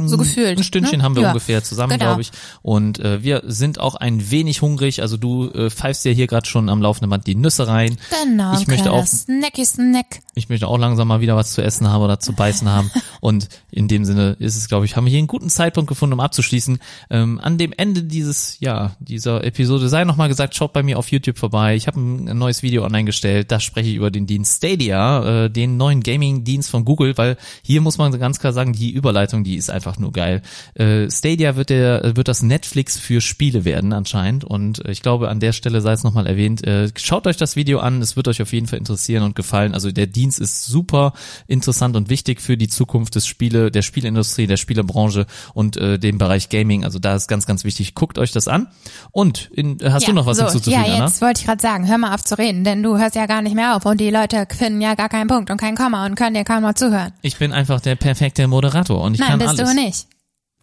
So gefühlt. Ein Stündchen ne? haben wir Ja. ungefähr zusammen, Genau. glaube ich. Und äh, wir sind auch ein wenig hungrig. Also du äh, pfeifst ja hier gerade schon am laufenden Band die Nüsse rein. Genau, Ich möchte auch Snacky Snack. ich möchte auch langsam mal wieder was zu essen haben oder zu beißen haben. Und in dem Sinne ist es, glaube ich, haben wir hier einen guten Zeitpunkt gefunden, um abzuschließen. Ähm, an dem Ende dieses, ja, dieser Episode sei nochmal gesagt, schaut bei mir auf YouTube vorbei. Ich habe ein, neues Video online gestellt. Da spreche ich über den Dienst Stadia, äh, den neuen Gaming-Dienst von Google, weil hier muss man ganz klar sagen, die Überleitung, die ist einfach nur geil. Äh, Stadia wird der, wird das Netflix für Spiele werden anscheinend. Und äh, ich glaube, an der Stelle sei es nochmal erwähnt. Äh, schaut euch das Video an. Es wird euch auf jeden Fall interessieren und gefallen. Also der Dienst ist super interessant und wichtig für die Zukunft des Spiele, der Spielindustrie, der Spielebranche und äh, dem Bereich Gaming. Also da ist ganz, ganz wichtig. Guckt euch das an. Und in, hast ja, du noch was so, hinzuzufügen, Ja, Anna? jetzt wollte ich gerade sagen, hör mal auf zu reden, denn du hörst ja gar nicht mehr auf und die Leute finden ja gar keinen Punkt und kein Komma und können dir kaum noch zuhören. Ich bin einfach der perfekte Moderator und ich Nein, kann bist du nicht.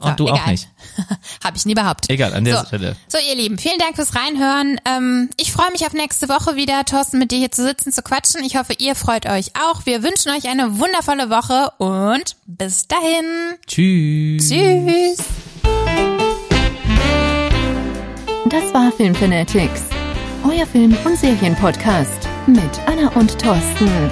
Und du So, auch egal. nicht. Habe ich nie behauptet. Egal, an der so. Stelle. So, ihr Lieben, vielen Dank fürs Reinhören. Ähm, ich freue mich auf nächste Woche wieder, Thorsten, mit dir hier zu sitzen, zu quatschen. Ich hoffe, ihr freut euch auch. Wir wünschen euch eine wundervolle Woche und bis dahin. Tschüss. Tschüss. Das war Filmfanatics, euer Film- und Serienpodcast mit Anna und Thorsten.